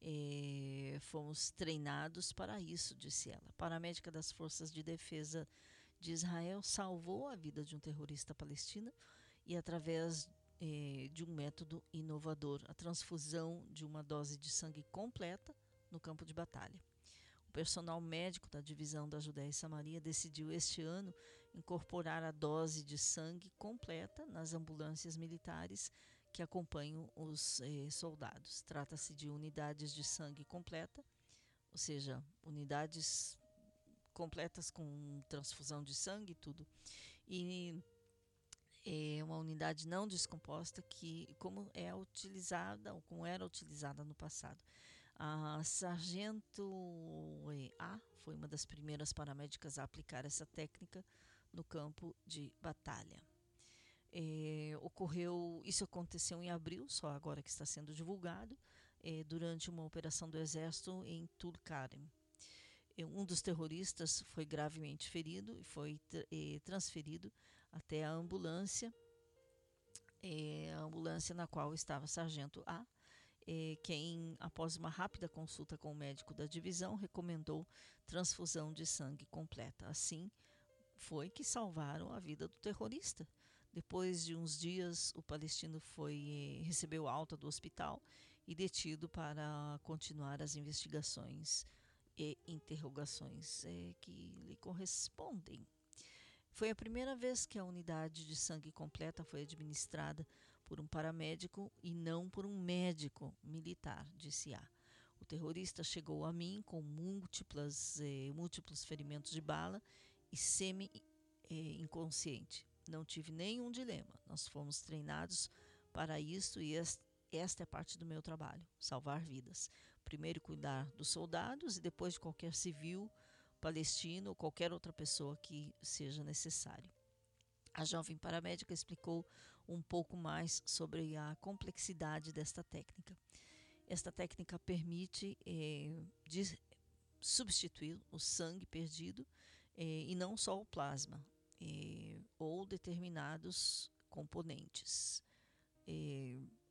eh, fomos treinados para isso, disse ela. Paramédica das Forças de Defesa de Israel salvou a vida de um terrorista palestino e, através eh, de um método inovador, a transfusão de uma dose de sangue completa no campo de batalha. O personal médico da divisão da Judéia e Samaria decidiu este ano incorporar a dose de sangue completa nas ambulâncias militares que acompanham os eh, soldados. Trata-se de unidades de sangue completa, ou seja, unidades completas com transfusão de sangue e tudo. E é uma unidade não descomposta que como é utilizada ou como era utilizada no passado. A sargento A foi uma das primeiras paramédicas a aplicar essa técnica no campo de batalha. É, ocorreu, isso aconteceu em abril, só agora que está sendo divulgado, é, durante uma operação do exército em Tulkarem. É, um dos terroristas foi gravemente ferido e foi é, transferido até a ambulância, é, a ambulância na qual estava sargento A, é, quem, após uma rápida consulta com o médico da divisão, recomendou transfusão de sangue completa. Assim, foi que salvaram a vida do terrorista. Depois de uns dias, o palestino foi recebeu alta do hospital e detido para continuar as investigações e interrogações eh, que lhe correspondem. Foi a primeira vez que a unidade de sangue completa foi administrada por um paramédico e não por um médico militar, disse A. O terrorista chegou a mim com múltiplas, eh, múltiplos ferimentos de bala e semi-inconsciente. Não tive nenhum dilema. Nós fomos treinados para isso e esta é parte do meu trabalho: salvar vidas. Primeiro, cuidar dos soldados e depois de qualquer civil palestino ou qualquer outra pessoa que seja necessário. A jovem paramédica explicou um pouco mais sobre a complexidade desta técnica. Esta técnica permite eh, substituir o sangue perdido eh, e não só o plasma eh, ou determinados componentes.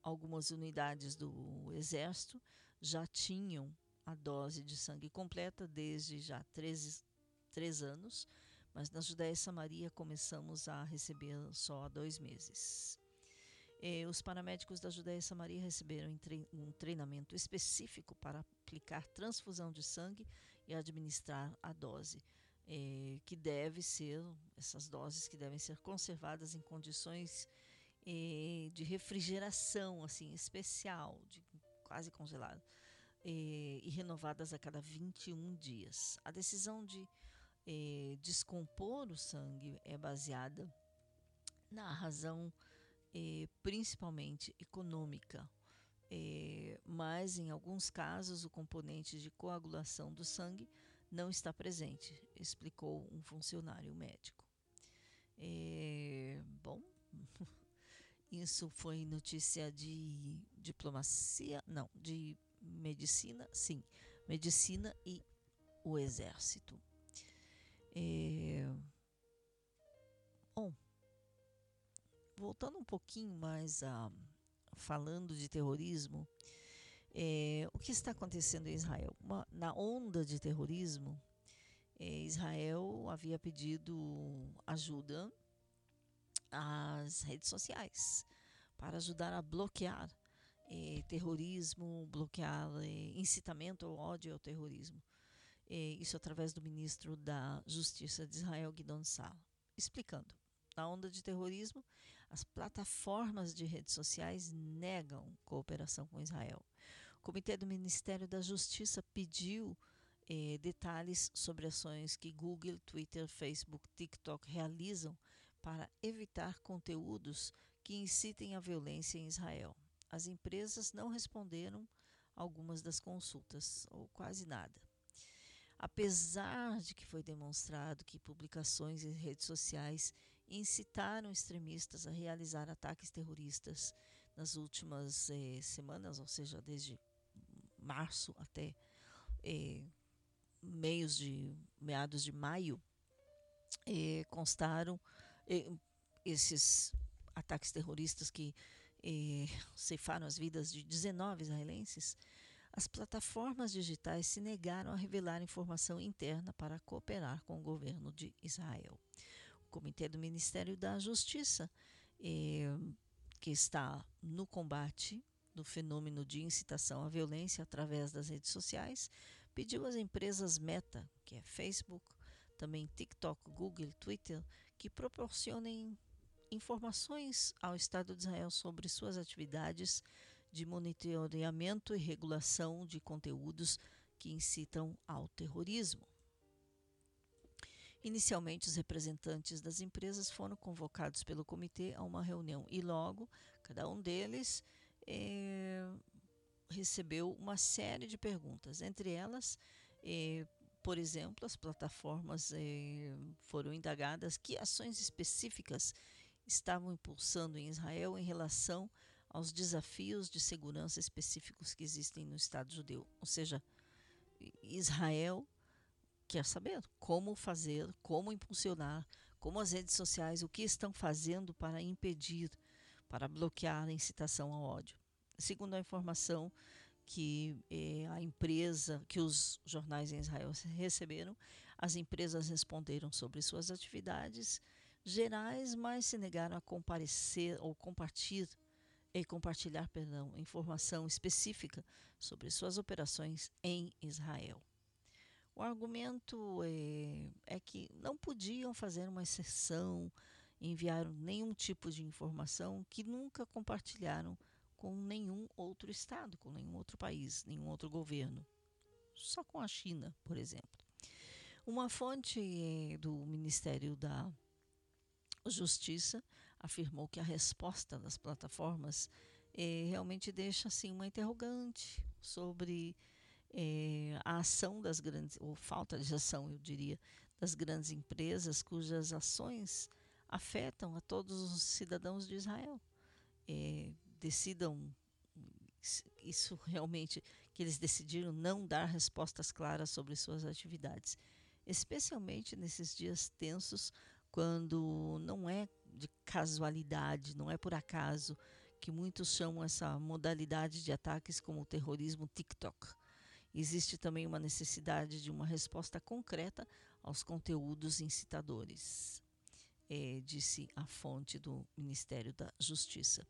algumas unidades do exército já tinham a dose de sangue completa desde já 13, 3 anos, mas na Judéia e Samaria começamos a receber só há dois meses. Os paramédicos da Judéia e Samaria receberam um treinamento específico para aplicar transfusão de sangue e administrar a dose, eh, que deve ser, essas doses que devem ser conservadas em condições eh, de refrigeração assim especial, de quase congelado, eh, e renovadas a cada 21 dias. A decisão de descompor o sangue é baseada na razão principalmente econômica, eh, mas em alguns casos o componente de coagulação do sangue não está presente, explicou um funcionário médico. Eh, bom, isso foi notícia de diplomacia, não, de medicina, sim, medicina e o exército. É... Bom, voltando um pouquinho mais a falando de terrorismo, é, o que está acontecendo em Israel? Uma, na onda de terrorismo, é, Israel havia pedido ajuda às redes sociais para ajudar a bloquear eh, terrorismo, bloquear incitamento ao ódio ao terrorismo. Isso através do ministro da Justiça de Israel, Guidon Sala, explicando. Na onda de terrorismo, as plataformas de redes sociais negam cooperação com Israel. Comitê do Ministério da Justiça pediu eh, detalhes sobre ações que Google, Twitter, Facebook, TikTok realizam para evitar conteúdos que incitem a violência em Israel. As empresas não responderam algumas das consultas, ou quase nada. Apesar de que foi demonstrado que publicações em redes sociais incitaram extremistas a realizar ataques terroristas nas últimas eh, semanas, ou seja, desde março até eh, meios de meados de maio, eh, constaram esses ataques terroristas que ceifaram as vidas de 19 israelenses, as plataformas digitais se negaram a revelar informação interna para cooperar com o governo de Israel. O Comitê do Ministério da Justiça, que está no combate do fenômeno de incitação à violência através das redes sociais, pediu às empresas Meta, que é Facebook, também TikTok, Google, Twitter, que proporcionem informações ao Estado de Israel sobre suas atividades de monitoramento e regulação de conteúdos que incitam ao terrorismo. Inicialmente, os representantes das empresas foram convocados pelo comitê a uma reunião e logo cada um deles eh, recebeu uma série de perguntas. Entre elas, eh, por exemplo, as plataformas eh, foram indagadas que ações específicas estavam impulsando em Israel em relação aos desafios de segurança específicos que existem no Estado judeu. Ou seja, Israel quer saber como fazer, como impulsionar, como as redes sociais, o que estão fazendo para impedir, para bloquear a incitação ao ódio. Segundo a informação que eh, a empresa, que os jornais em Israel receberam, as empresas responderam sobre suas atividades gerais, mas se negaram a comparecer ou compartilhar, e compartilhar perdão, informação específica sobre suas operações em Israel. O argumento é, é, que não podiam fazer uma exceção, enviaram nenhum tipo de informação que nunca compartilharam com nenhum outro estado, com nenhum outro país, nenhum outro governo, só com a China, por exemplo. Uma fonte é, do Ministério da Justiça afirmou que a resposta das plataformas eh, realmente deixa assim uma interrogante sobre eh, a ação das grandes ou falta de ação, eu diria, das grandes empresas cujas ações afetam a todos os cidadãos de Israel. Eh, decidam isso realmente que eles decidiram não dar respostas claras sobre suas atividades, especialmente nesses dias tensos quando não é de casualidade, não é por acaso que muitos chamam essa modalidade de ataques como o terrorismo TikTok. Existe também uma necessidade de uma resposta concreta aos conteúdos incitadores, é, disse a fonte do Ministério da Justiça.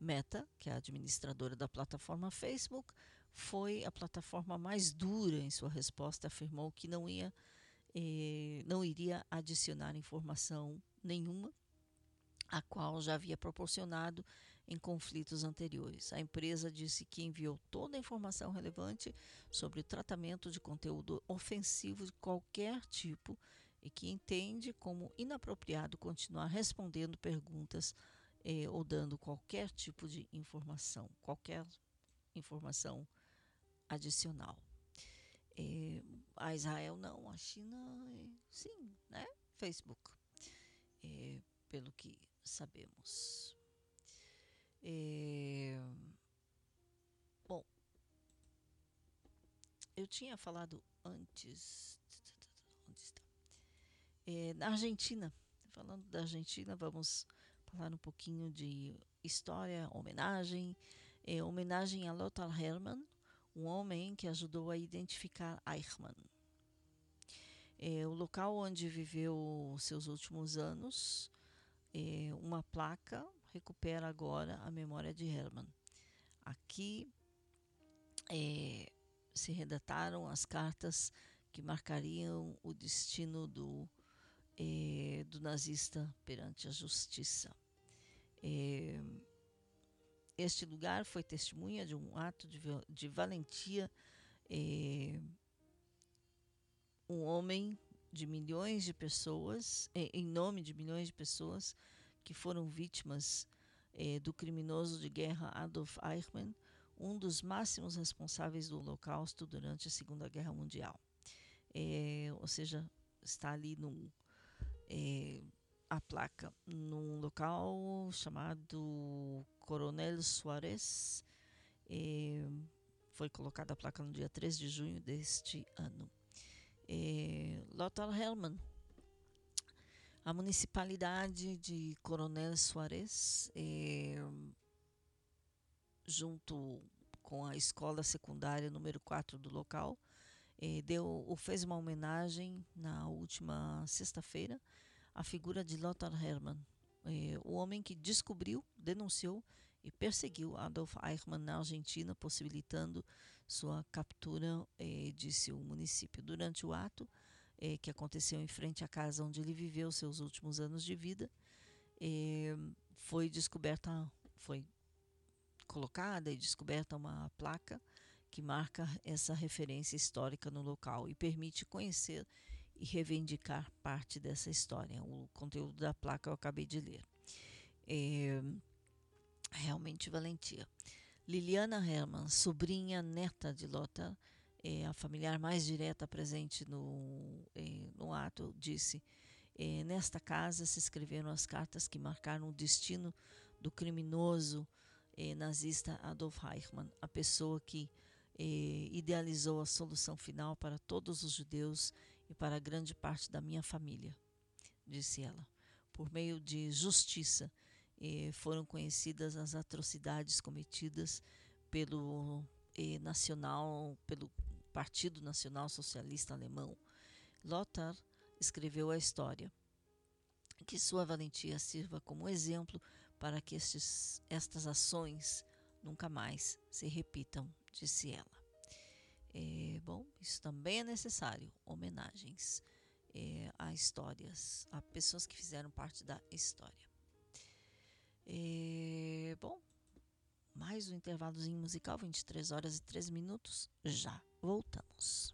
Meta, que é a administradora da plataforma Facebook, foi a plataforma mais dura em sua resposta, afirmou que não ia eh, não iria adicionar informação nenhuma, a qual já havia proporcionado em conflitos anteriores. A empresa disse que enviou toda a informação relevante sobre o tratamento de conteúdo ofensivo de qualquer tipo e que entende como inapropriado continuar respondendo perguntas eh, ou dando qualquer tipo de informação, qualquer informação adicional. É, a Israel não, a China sim, né? Facebook, é, pelo que sabemos. Bom, eu tinha falado antes? É, na Argentina, falando da Argentina, vamos falar um pouquinho de história, homenagem, é, homenagem a Lothar Hermann, um homem que ajudou a identificar Eichmann. É, o local onde viveu seus últimos anos, é, uma placa recupera agora a memória de Hermann. Aqui é, se redataram as cartas que marcariam o destino do, é, do nazista perante a justiça. É, este lugar foi testemunha de um ato de, de valentia. Eh, um homem de milhões de pessoas, eh, em nome de milhões de pessoas que foram vítimas eh, do criminoso de guerra Adolf Eichmann, um dos máximos responsáveis do Holocausto durante a Segunda Guerra Mundial. ou seja, está ali num, a placa num local chamado Coronel Soares. Eh, foi colocada a placa no dia 3 de junho deste ano. Eh, Lothar Hellman, a municipalidade de Coronel Soares, eh, junto com a escola secundária número 4 do local, eh, deu, fez uma homenagem na última sexta-feira à figura de Lothar Hermann, o homem que descobriu, denunciou e perseguiu Adolf Eichmann na Argentina, possibilitando sua captura, disse o município. Durante o ato, que aconteceu em frente à casa onde ele viveu seus últimos anos de vida, foi descoberta, foi colocada e descoberta uma placa que marca essa referência histórica no local e permite conhecer e reivindicar parte dessa história. O conteúdo da placa eu acabei de ler. É, realmente valentia. Liliana Hermann, sobrinha neta de Lothar, é, a familiar mais direta presente no, é, no ato, disse: é, Nesta casa se escreveram as cartas que marcaram o destino do criminoso é, nazista Adolf Eichmann, a pessoa que é, idealizou a solução final para todos os judeus e para grande parte da minha família, disse ela. Por meio de justiça, foram conhecidas as atrocidades cometidas pelo nacional, pelo Partido Nacional Socialista Alemão. Lothar escreveu a história. Que sua valentia sirva como exemplo para que estes, estas ações nunca mais se repitam, disse ela. É, bom, isso também é necessário. Homenagens é, a histórias, a pessoas que fizeram parte da história. É, bom, mais um intervalozinho musical, 23 horas e 3 minutos. Já voltamos.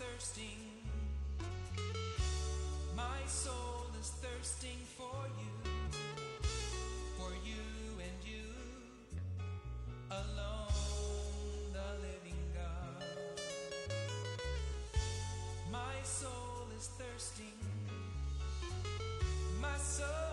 Thirsting. My soul is thirsting for you. For you and you alone, the living God. My soul is thirsting. My soul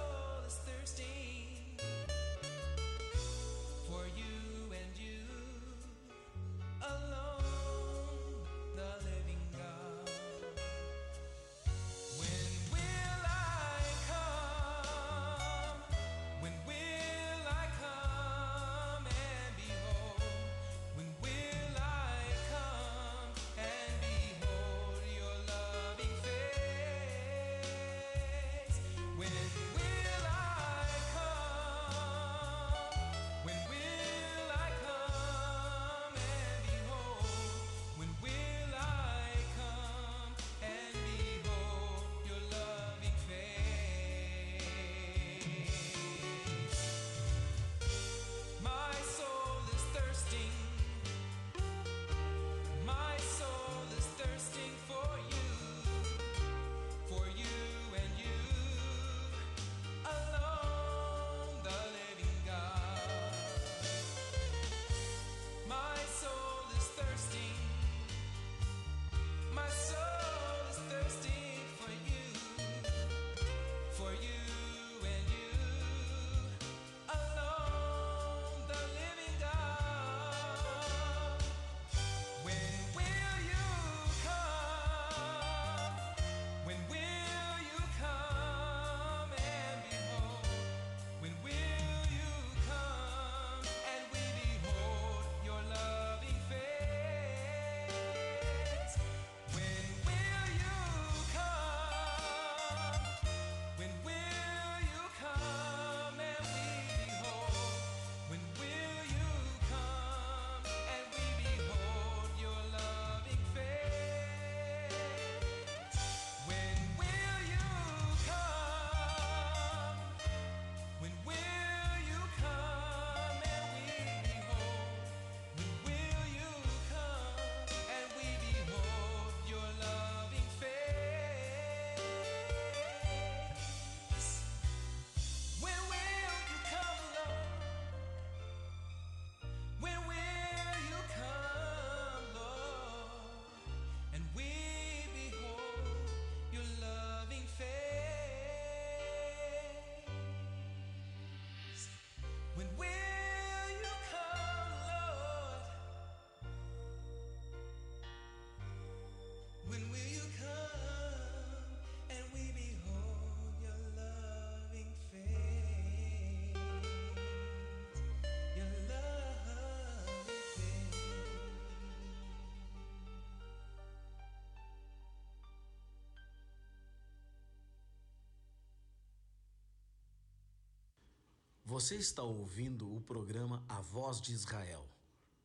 Você está ouvindo o programa A Voz de Israel,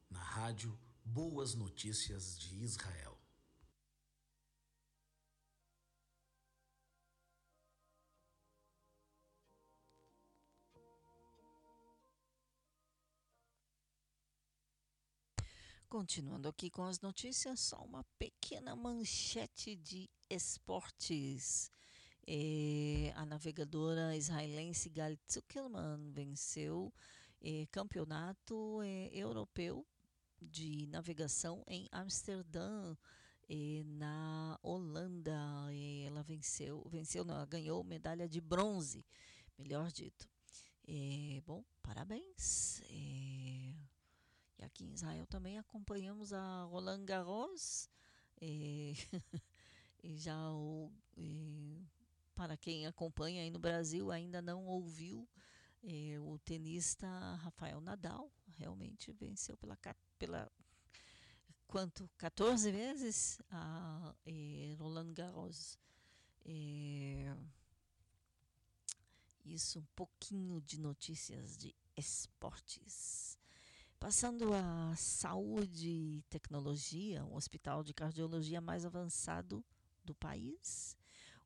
na rádio Boas Notícias de Israel. Continuando aqui com as notícias, só uma pequena manchete de esportes. É, a navegadora israelense Gal Zuckerman venceu é, campeonato é, europeu de navegação em Amsterdã, na Holanda. Ela venceu, venceu, não, ela ganhou medalha de bronze, melhor dito. Bom, parabéns. E aqui em Israel também acompanhamos a Roland Garros. E já o, para quem acompanha aí no Brasil ainda não ouviu, é, o tenista Rafael Nadal realmente venceu pela, pela quanto 14 vezes a é, Roland Garros. É, isso um pouquinho de notícias de esportes. Passando a saúde e tecnologia, o hospital de cardiologia mais avançado do país.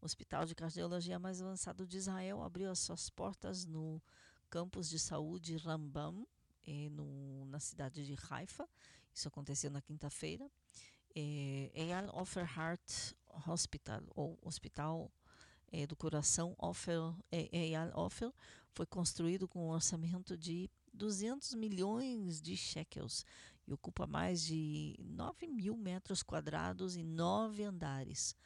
Hospital de cardiologia mais avançado de Israel abriu as suas portas no campus de saúde Rambam, eh, no, na cidade de Haifa. Isso aconteceu na quinta-feira. Eh, Eyal Offer Heart Hospital, ou Hospital eh, do Coração Eyal Offer, foi construído com um orçamento de 200 milhões de shekels e ocupa mais de 9 mil metros quadrados e nove andares.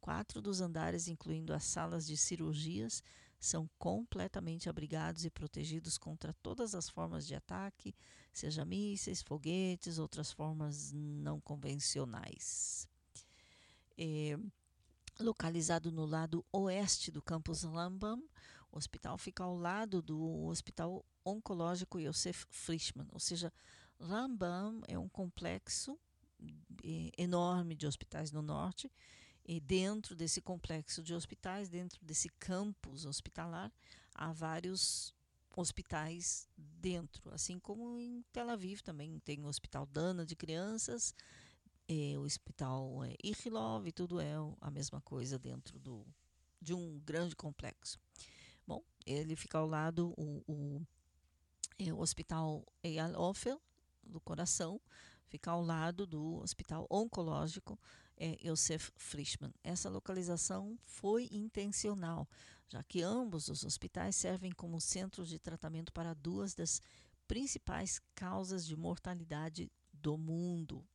Quatro dos andares, incluindo as salas de cirurgias, são completamente abrigados e protegidos contra todas as formas de ataque, seja mísseis, foguetes, outras formas não convencionais. É, localizado no lado oeste do campus Rambam, o hospital fica ao lado do Hospital Oncológico Yosef Frischmann, ou seja, Rambam é um complexo eh, enorme de hospitais no norte, e dentro desse complexo de hospitais, dentro desse campus hospitalar, há vários hospitais dentro, assim como em Tel Aviv também tem o Hospital Dana de crianças, eh, o Hospital eh, Ichilov, tudo é a mesma coisa dentro do, de um grande complexo. Bom, ele fica ao lado, o, o, é, o Hospital Eyal Ofer, do coração, fica ao lado do Hospital Oncológico é, Yosef Frischmann. Essa localização foi intencional, já que ambos os hospitais servem como centros de tratamento para duas das principais causas de mortalidade do mundo.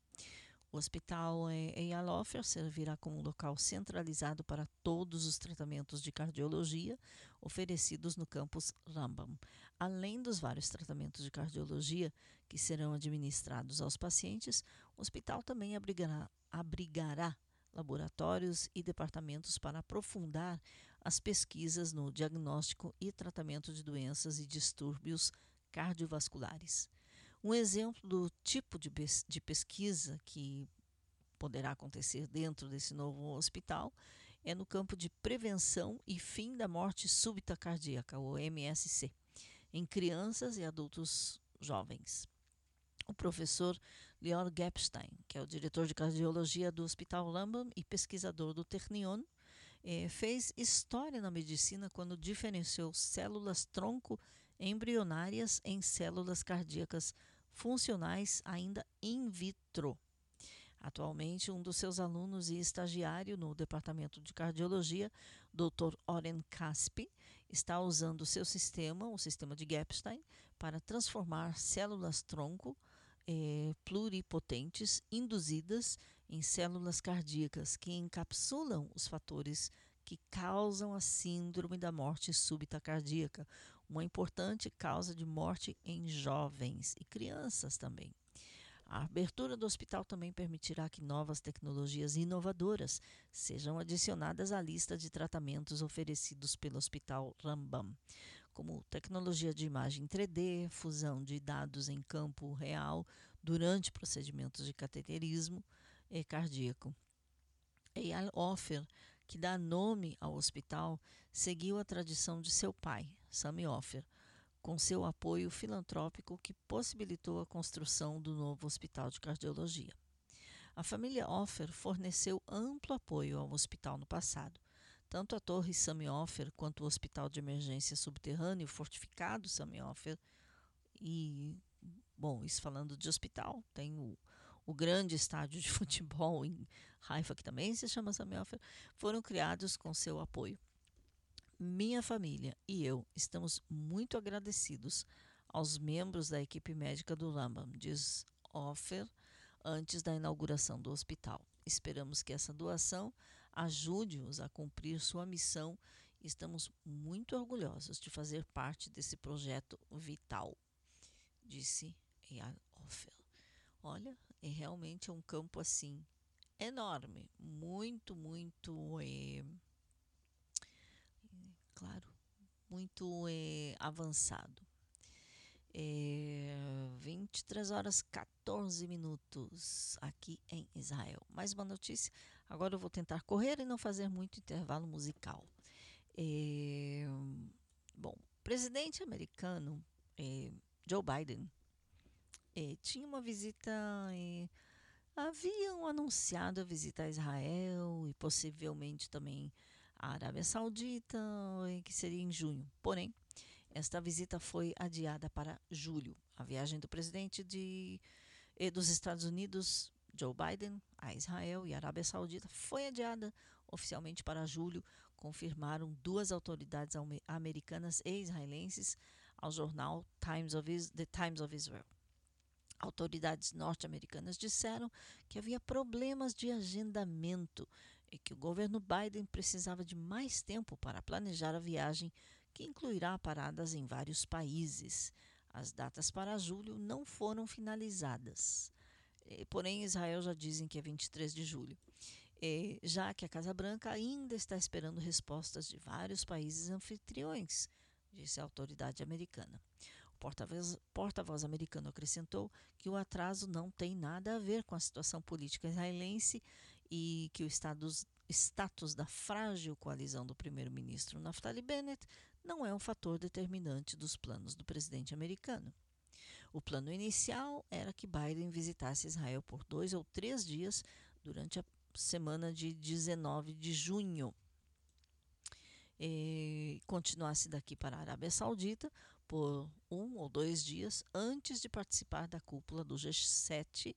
O hospital Eyal Ofer servirá como local centralizado para todos os tratamentos de cardiologia oferecidos no campus Rambam. Além dos vários tratamentos de cardiologia que serão administrados aos pacientes, o hospital também abrigará, abrigará laboratórios e departamentos para aprofundar as pesquisas no diagnóstico e tratamento de doenças e distúrbios cardiovasculares. Um exemplo do tipo de, de pesquisa que poderá acontecer dentro desse novo hospital é no campo de prevenção e fim da morte súbita cardíaca, o MSC, em crianças e adultos jovens. O professor Lior Gepstein, que é o diretor de cardiologia do Hospital Lambam e pesquisador do Ternion, eh, fez história na medicina quando diferenciou células tronco embrionárias em células cardíacas funcionais ainda in vitro. Atualmente, um dos seus alunos e estagiário no departamento de cardiologia, Dr. Oren Caspi, está usando seu sistema, o sistema de Gepstein, para transformar células tronco eh, pluripotentes induzidas em células cardíacas que encapsulam os fatores que causam a síndrome da morte súbita cardíaca, uma importante causa de morte em jovens e crianças também. A abertura do hospital também permitirá que novas tecnologias inovadoras sejam adicionadas à lista de tratamentos oferecidos pelo Hospital Rambam, como tecnologia de imagem 3D, fusão de dados em campo real durante procedimentos de cateterismo e cardíaco. Eyal Offer, que dá nome ao hospital, seguiu a tradição de seu pai, Sami Offer, com seu apoio filantrópico que possibilitou a construção do novo hospital de cardiologia. A família Offer forneceu amplo apoio ao hospital no passado. Tanto a Torre Sami Offer quanto o Hospital de Emergência Subterrâneo Fortificado Sami Offer e, bom, isso falando de hospital, tem o, o grande estádio de futebol em Haifa, que também se chama Sami Offer, foram criados com seu apoio. Minha família e eu estamos muito agradecidos aos membros da equipe médica do Rambam, diz Offer, antes da inauguração do hospital. Esperamos que essa doação ajude-os a cumprir sua missão estamos muito orgulhosos de fazer parte desse projeto vital, disse Eyal Offer. Olha, é realmente um campo assim enorme, muito, muito, é, claro, muito é, avançado. É, 23 horas 14 minutos aqui em Israel. Mais uma notícia. Agora eu vou tentar correr e não fazer muito intervalo musical. É, bom, presidente americano é, Joe Biden tinha uma visita. Haviam anunciado a visita a Israel e possivelmente também a Arábia Saudita, que seria em junho. Porém, esta visita foi adiada para julho. A viagem do presidente de, eh, dos Estados Unidos, Joe Biden, a Israel e a Arábia Saudita foi adiada oficialmente para julho, confirmaram duas autoridades americanas e israelenses ao jornal Times of Is The Times of Israel. Autoridades norte-americanas disseram que havia problemas de agendamento que o governo Biden precisava de mais tempo para planejar a viagem, que incluirá paradas em vários países. As datas para julho não foram finalizadas. Porém, Israel já dizem que é 23 de julho. já que a Casa Branca ainda está esperando respostas de vários países anfitriões, disse a autoridade americana. O porta-voz, porta-voz americano acrescentou que o atraso não tem nada a ver com a situação política israelense e que o status, status da frágil coalizão do primeiro-ministro Naftali Bennett não é um fator determinante dos planos do presidente americano. O plano inicial era que Biden visitasse Israel por dois ou três dias durante a semana de 19 de junho. E continuasse daqui para a Arábia Saudita por um ou dois dias antes de participar da cúpula do G7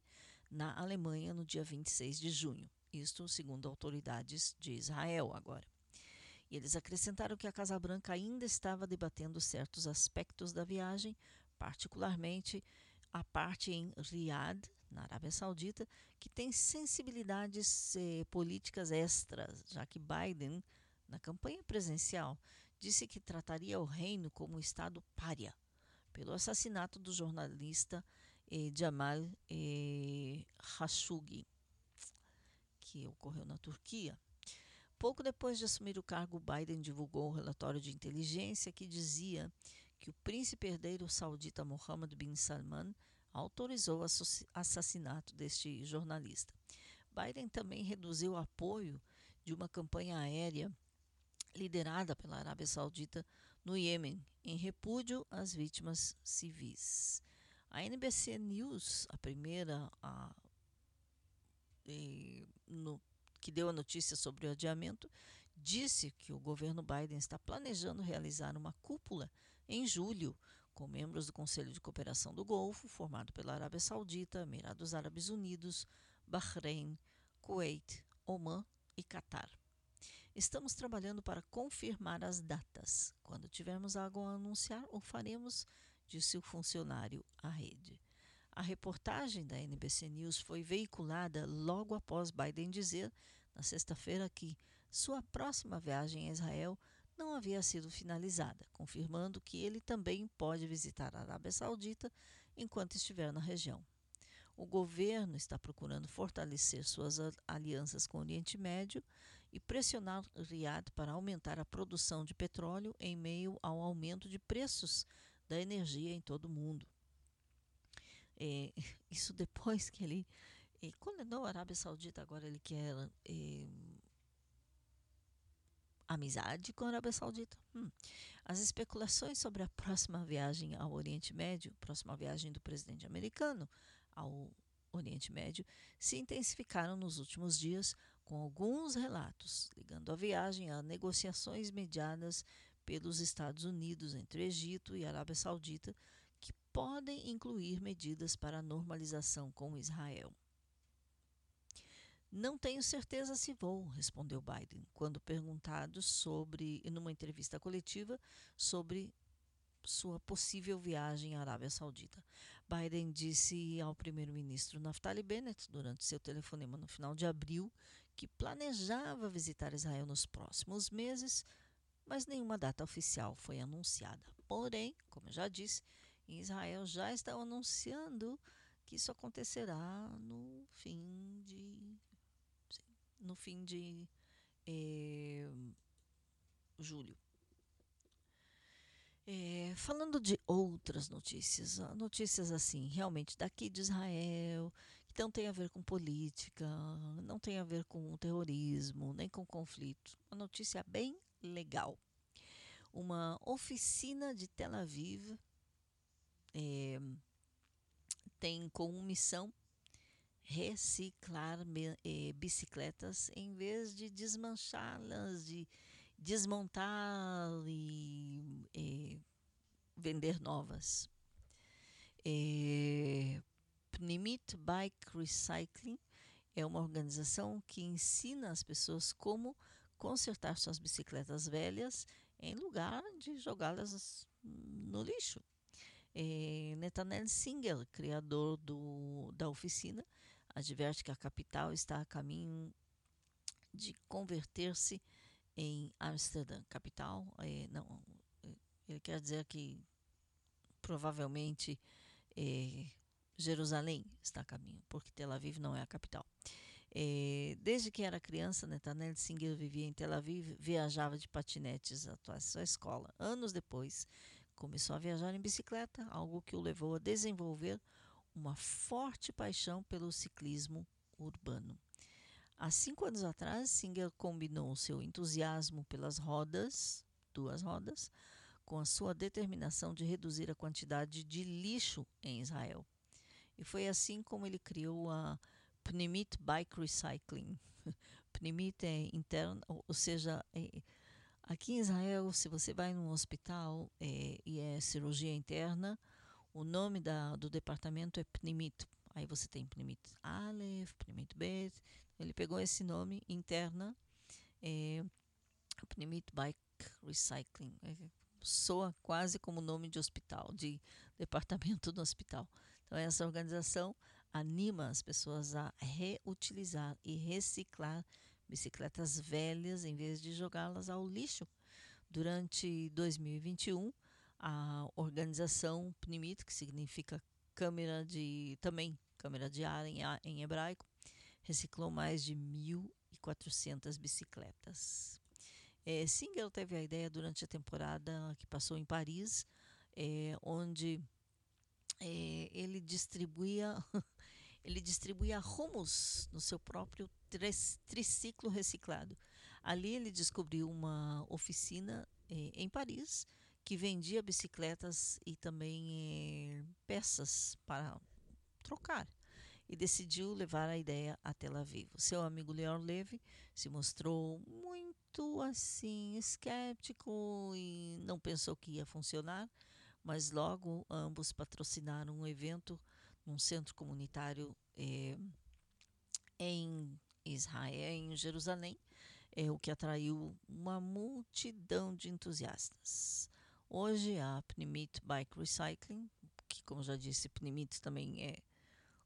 na Alemanha no dia 26 de junho. Isto segundo autoridades de Israel agora. E eles acrescentaram que a Casa Branca ainda estava debatendo certos aspectos da viagem, particularmente a parte em Riad, na Arábia Saudita, que tem sensibilidades eh, políticas extras, já que Biden, na campanha presidencial, disse que trataria o reino como um Estado pária, pelo assassinato do jornalista eh, Jamal eh, Khashoggi, que ocorreu na Turquia. Pouco depois de assumir o cargo, Biden divulgou um relatório de inteligência que dizia que o príncipe herdeiro saudita Mohammed bin Salman autorizou o assassinato deste jornalista. Biden também reduziu o apoio de uma campanha aérea liderada pela Arábia Saudita no Iêmen, em repúdio às vítimas civis. A NBC News, a primeira a, no, que deu a notícia sobre o adiamento, disse que o governo Biden está planejando realizar uma cúpula em julho com membros do Conselho de Cooperação do Golfo, formado pela Arábia Saudita, Emirados Árabes Unidos, Bahrein, Kuwait, Oman e Catar. Estamos trabalhando para confirmar as datas. Quando tivermos algo a anunciar, o faremos, disse o funcionário à rede. A reportagem da NBC News foi veiculada logo após Biden dizer, na sexta-feira, que sua próxima viagem a Israel não havia sido finalizada, confirmando que ele também pode visitar a Arábia Saudita enquanto estiver na região. O governo está procurando fortalecer suas alianças com o Oriente Médio e pressionar Riad para aumentar a produção de petróleo em meio ao aumento de preços da energia em todo o mundo. É, isso depois que ele é, condenou a Arábia Saudita, agora ele quer é, amizade com a Arábia Saudita. Hum. As especulações sobre a próxima viagem ao Oriente Médio, próxima viagem do presidente americano ao Oriente Médio, se intensificaram nos últimos dias, com alguns relatos ligando a viagem a negociações mediadas pelos Estados Unidos entre Egito e Arábia Saudita, podem incluir medidas para a normalização com Israel. Não tenho certeza se vou, respondeu Biden, quando perguntado sobre, numa entrevista coletiva, sobre sua possível viagem à Arábia Saudita. Biden disse ao primeiro-ministro Naftali Bennett, durante seu telefonema no final de abril, que planejava visitar Israel nos próximos meses, mas nenhuma data oficial foi anunciada. Porém, como eu já disse, em Israel já estão anunciando que isso acontecerá no fim de no fim de eh, julho. É, falando de outras notícias, notícias assim, realmente daqui de Israel, que não tem a ver com política, não tem a ver com terrorismo, nem com conflito. Uma notícia bem legal. Uma oficina de Tel Aviv é, tem como missão reciclar eh, bicicletas em vez de desmanchá-las, de desmontar e eh, vender novas. Eh, Pnimit Bike Recycling é uma organização que ensina as pessoas como consertar suas bicicletas velhas em lugar de jogá-las no lixo. É, Netanel Singer, criador do, da oficina, adverte que a capital está a caminho de converter-se em Amsterdã, capital. É, não, ele quer dizer que provavelmente é, Jerusalém está a caminho, porque Tel Aviv não é a capital. É, desde que era criança, Netanel Singer vivia em Tel Aviv, viajava de patinetes até sua escola. Anos depois, começou a viajar em bicicleta, algo que o levou a desenvolver uma forte paixão pelo ciclismo urbano. Há cinco anos atrás, Singer combinou seu entusiasmo pelas rodas, duas rodas, com a sua determinação de reduzir a quantidade de lixo em Israel. E foi assim como ele criou a Pnimit Bike Recycling. Pnimit é interno, ou seja, é, aqui em Israel, se você vai num hospital é, e é cirurgia interna, o nome da, do departamento é Pnimit. Aí você tem Pnimit Aleph, Pnimit Bet. Ele pegou esse nome interna, é, Pnimit Bike Recycling. É, soa quase como nome de hospital, de departamento do hospital. Então essa organização anima as pessoas a reutilizar e reciclar bicicletas velhas em vez de jogá-las ao lixo. Durante 2021, a organização PNIMIT, que significa câmera de também câmera de ar em, em hebraico, reciclou mais de 1.400 bicicletas. É, Singer teve a ideia durante a temporada que passou em Paris, é, onde é, ele distribuía ele distribuía rumos no seu próprio triciclo reciclado. Ali ele descobriu uma oficina é, em Paris que vendia bicicletas e também eh, peças para trocar e decidiu levar a ideia a Tel Aviv. Seu amigo Leon Levy se mostrou muito assim escéptico e não pensou que ia funcionar, mas logo ambos patrocinaram um evento num centro comunitário eh, em Israel, em Jerusalém, é o que atraiu uma multidão de entusiastas. Hoje a Pnimit Bike Recycling, que como já disse, Pnimit também é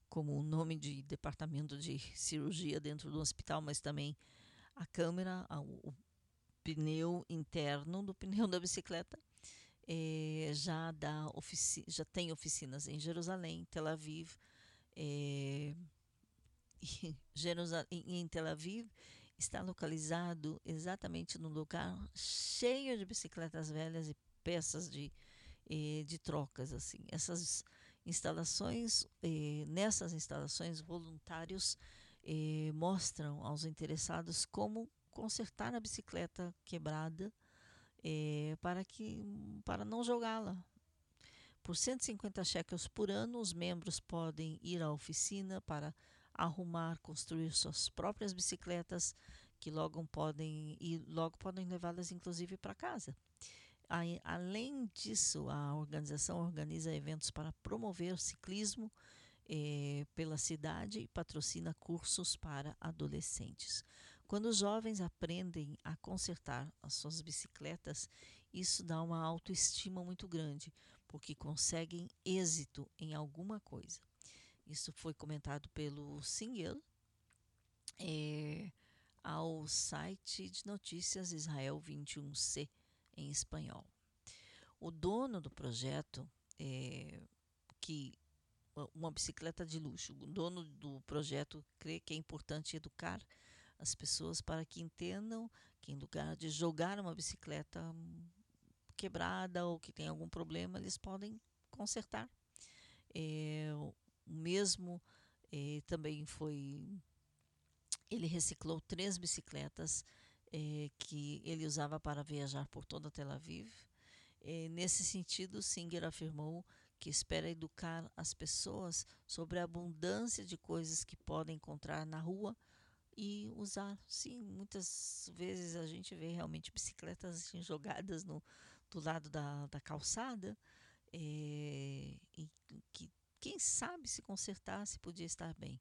como o nome de departamento de cirurgia dentro do hospital, mas também a câmera, o pneu interno do pneu da bicicleta, é, já, dá já tem oficinas em Jerusalém, Tel Aviv, é, em, Tel Aviv está localizado exatamente no lugar cheio de bicicletas velhas e peças de, eh, de trocas assim essas instalações eh, nessas instalações voluntários eh, mostram aos interessados como consertar a bicicleta quebrada para que para não jogá-la. Por 150 shekels por ano, os membros podem ir à oficina para arrumar, construir suas próprias bicicletas, que logo podem e logo podem levá-las inclusive para casa. Aí, além disso, a organização organiza eventos para promover ciclismo eh, pela cidade e patrocina cursos para adolescentes. Quando os jovens aprendem a consertar as suas bicicletas, isso dá uma autoestima muito grande, porque conseguem êxito em alguma coisa. Isso foi comentado pelo Singer é, ao site de notícias Israel 21C em espanhol. O dono do projeto, é, que uma bicicleta de luxo, o dono do projeto crê que é importante educar as pessoas para que entendam que em lugar de jogar uma bicicleta quebrada ou que tem algum problema, eles podem consertar. É, o mesmo é, também foi. Ele reciclou três bicicletas é, que ele usava para viajar por toda Tel Aviv. nesse sentido, Singer afirmou que espera educar as pessoas sobre a abundância de coisas que podem encontrar na rua e usar. Sim, muitas vezes a gente vê realmente bicicletas assim, jogadas no, do lado da, da calçada, é, e que quem sabe se consertar se podia estar bem.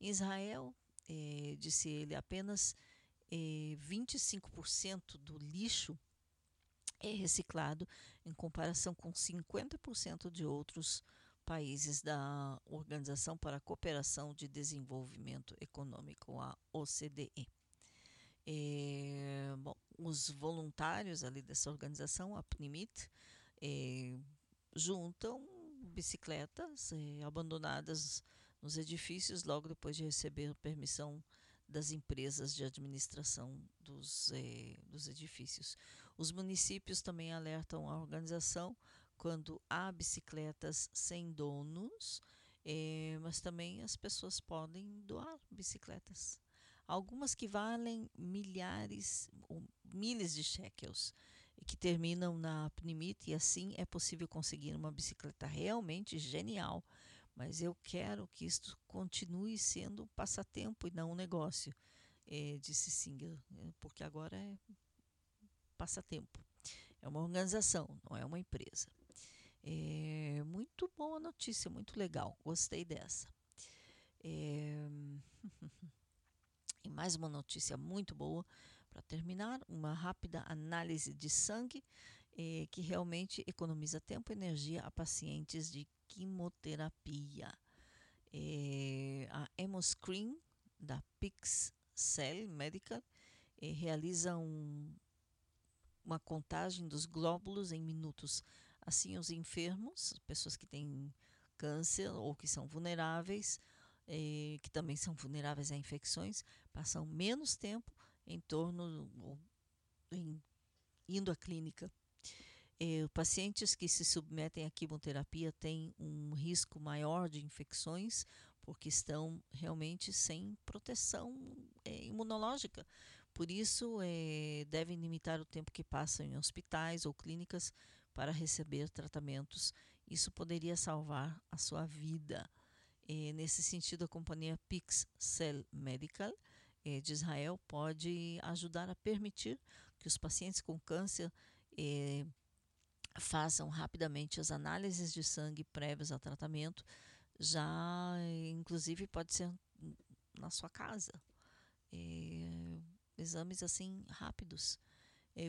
Em Israel, é, disse ele, apenas é, 25% do lixo é reciclado em comparação com 50% de outros países da Organização para a Cooperação de Desenvolvimento Econômico, a OCDE. É, bom, os voluntários ali dessa organização, a PNIMIT, é, juntam bicicletas é, abandonadas nos edifícios logo depois de receber permissão das empresas de administração dos, dos edifícios. Os municípios também alertam a organização quando há bicicletas sem donos, mas também as pessoas podem doar bicicletas algumas que valem milhares ou milhas de shekels que terminam na Pnimit e assim é possível conseguir uma bicicleta realmente genial. Mas eu quero que isto continue sendo um passatempo e não um negócio, é, disse Singer, é, porque agora é passatempo. É uma organização, não é uma empresa. É muito boa notícia, muito legal. Gostei dessa. É... E mais uma notícia muito boa para terminar: uma rápida análise de sangue eh, que realmente economiza tempo e energia a pacientes de quimioterapia. Eh, a Hemoscreen da Pixel Medical eh, realiza um, uma contagem dos glóbulos em minutos. Assim, os enfermos, pessoas que têm câncer ou que são vulneráveis, eh, que também são vulneráveis a infecções, passam menos tempo em torno em, indo à clínica. Eh, pacientes que se submetem à quimioterapia têm um risco maior de infecções porque estão realmente sem proteção eh, imunológica. Por isso, eh, devem limitar o tempo que passam em hospitais ou clínicas para receber tratamentos. Isso poderia salvar a sua vida. Nesse sentido, a companhia Pixel Medical eh, de Israel pode ajudar a permitir que os pacientes com câncer eh, façam rapidamente as análises de sangue prévias ao tratamento, já inclusive pode ser na sua casa. exames assim rápidos.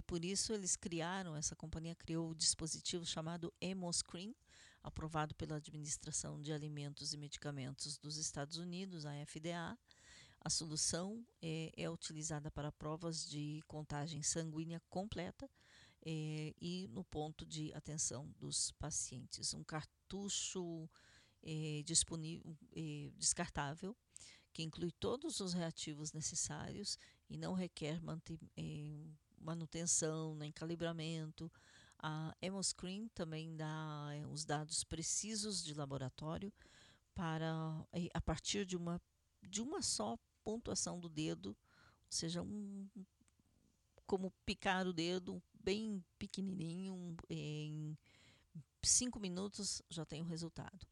por isso eles criaram, essa companhia criou o dispositivo chamado Hemoscreen, aprovado pela Administração de Alimentos e Medicamentos dos Estados Unidos, a FDA. A solução é, é utilizada para provas de contagem sanguínea completa é, e no ponto de atenção dos pacientes. Um cartucho é, disponível, é, descartável que inclui todos os reativos necessários e não requer é, manutenção nem calibramento a Hemoscreen também dá é, os dados precisos de laboratório para a partir de uma de uma só pontuação do dedo, ou seja, um, como picar o dedo bem pequenininho, em cinco minutos já tem o resultado.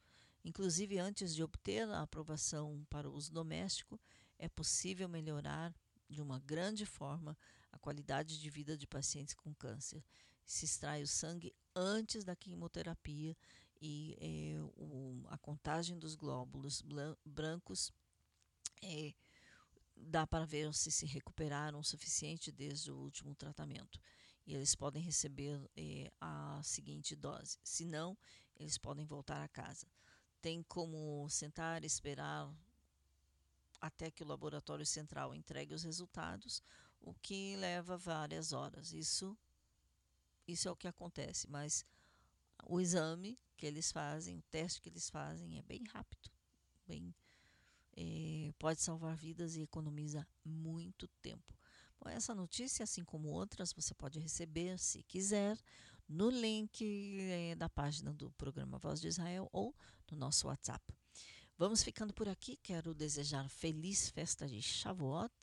Inclusive, antes de obter a aprovação para o uso doméstico, é possível melhorar de uma grande forma a qualidade de vida de pacientes com câncer. Se extrai o sangue antes da quimioterapia e eh, o, a contagem dos glóbulos brancos é, dá para ver se se recuperaram o suficiente desde o último tratamento. E eles podem receber eh, a seguinte dose. Se não, eles podem voltar a casa. Tem como sentar esperar até que o laboratório central entregue os resultados, o que leva várias horas. Isso, isso é o que acontece, mas o exame que eles fazem, o teste que eles fazem é bem rápido, bem é, pode salvar vidas e economiza muito tempo. Bom, essa notícia, assim como outras, você pode receber, se quiser, no link é, da página do programa Voz de Israel ou no nosso WhatsApp. Vamos ficando por aqui. Quero desejar feliz festa de Shavuot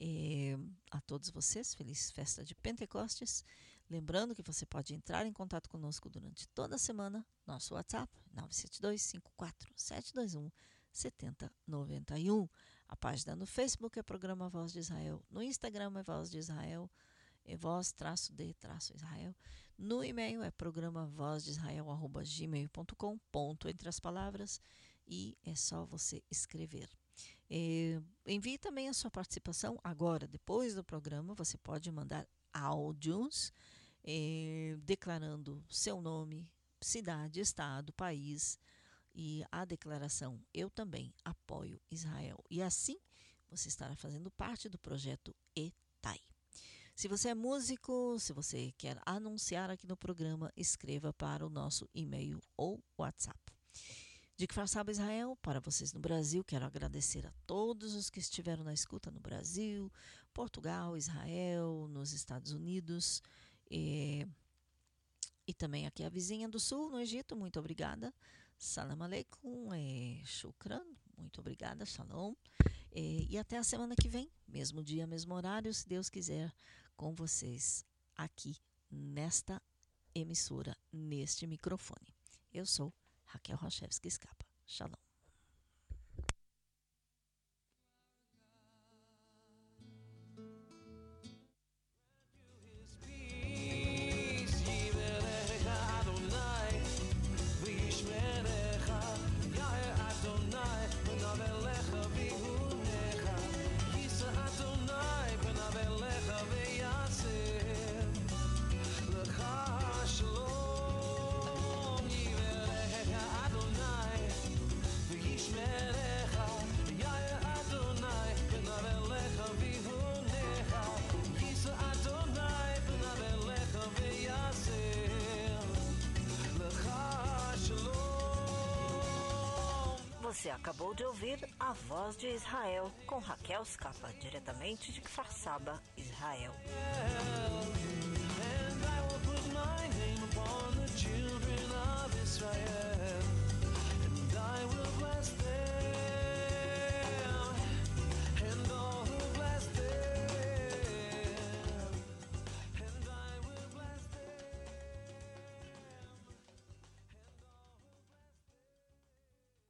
é, a todos vocês. Feliz festa de Pentecostes. Lembrando que você pode entrar em contato conosco durante toda a semana. Nosso WhatsApp 972 54 721 7091. A página no Facebook é Programa Voz de Israel. No Instagram é Voz de Israel. É voz traço de traço Israel. No e-mail é programa voz de Israel arroba gmail.com, ponto entre as palavras, e é só você escrever. É, envie também a sua participação agora, depois do programa, você pode mandar áudios é, declarando seu nome, cidade, estado, país, e a declaração Eu também apoio Israel. E assim você estará fazendo parte do projeto ETAI. Se você é músico, se você quer anunciar aqui no programa, escreva para o nosso e-mail ou WhatsApp. De que Saba Israel, para vocês no Brasil, quero agradecer a todos os que estiveram na escuta no Brasil, Portugal, Israel, nos Estados Unidos e, e também aqui a vizinha do Sul, no Egito. Muito obrigada. Salam aleikum, é, shukran, muito obrigada, shalom. É, e até a semana que vem, mesmo dia, mesmo horário, se Deus quiser, com vocês aqui nesta emissora, neste microfone. Eu sou Raquel Rochevski Escapa. Shalom. acabou de ouvir A Voz de Israel, com Raquel Scapa, diretamente de Kfar Saba, Israel. And all who bless them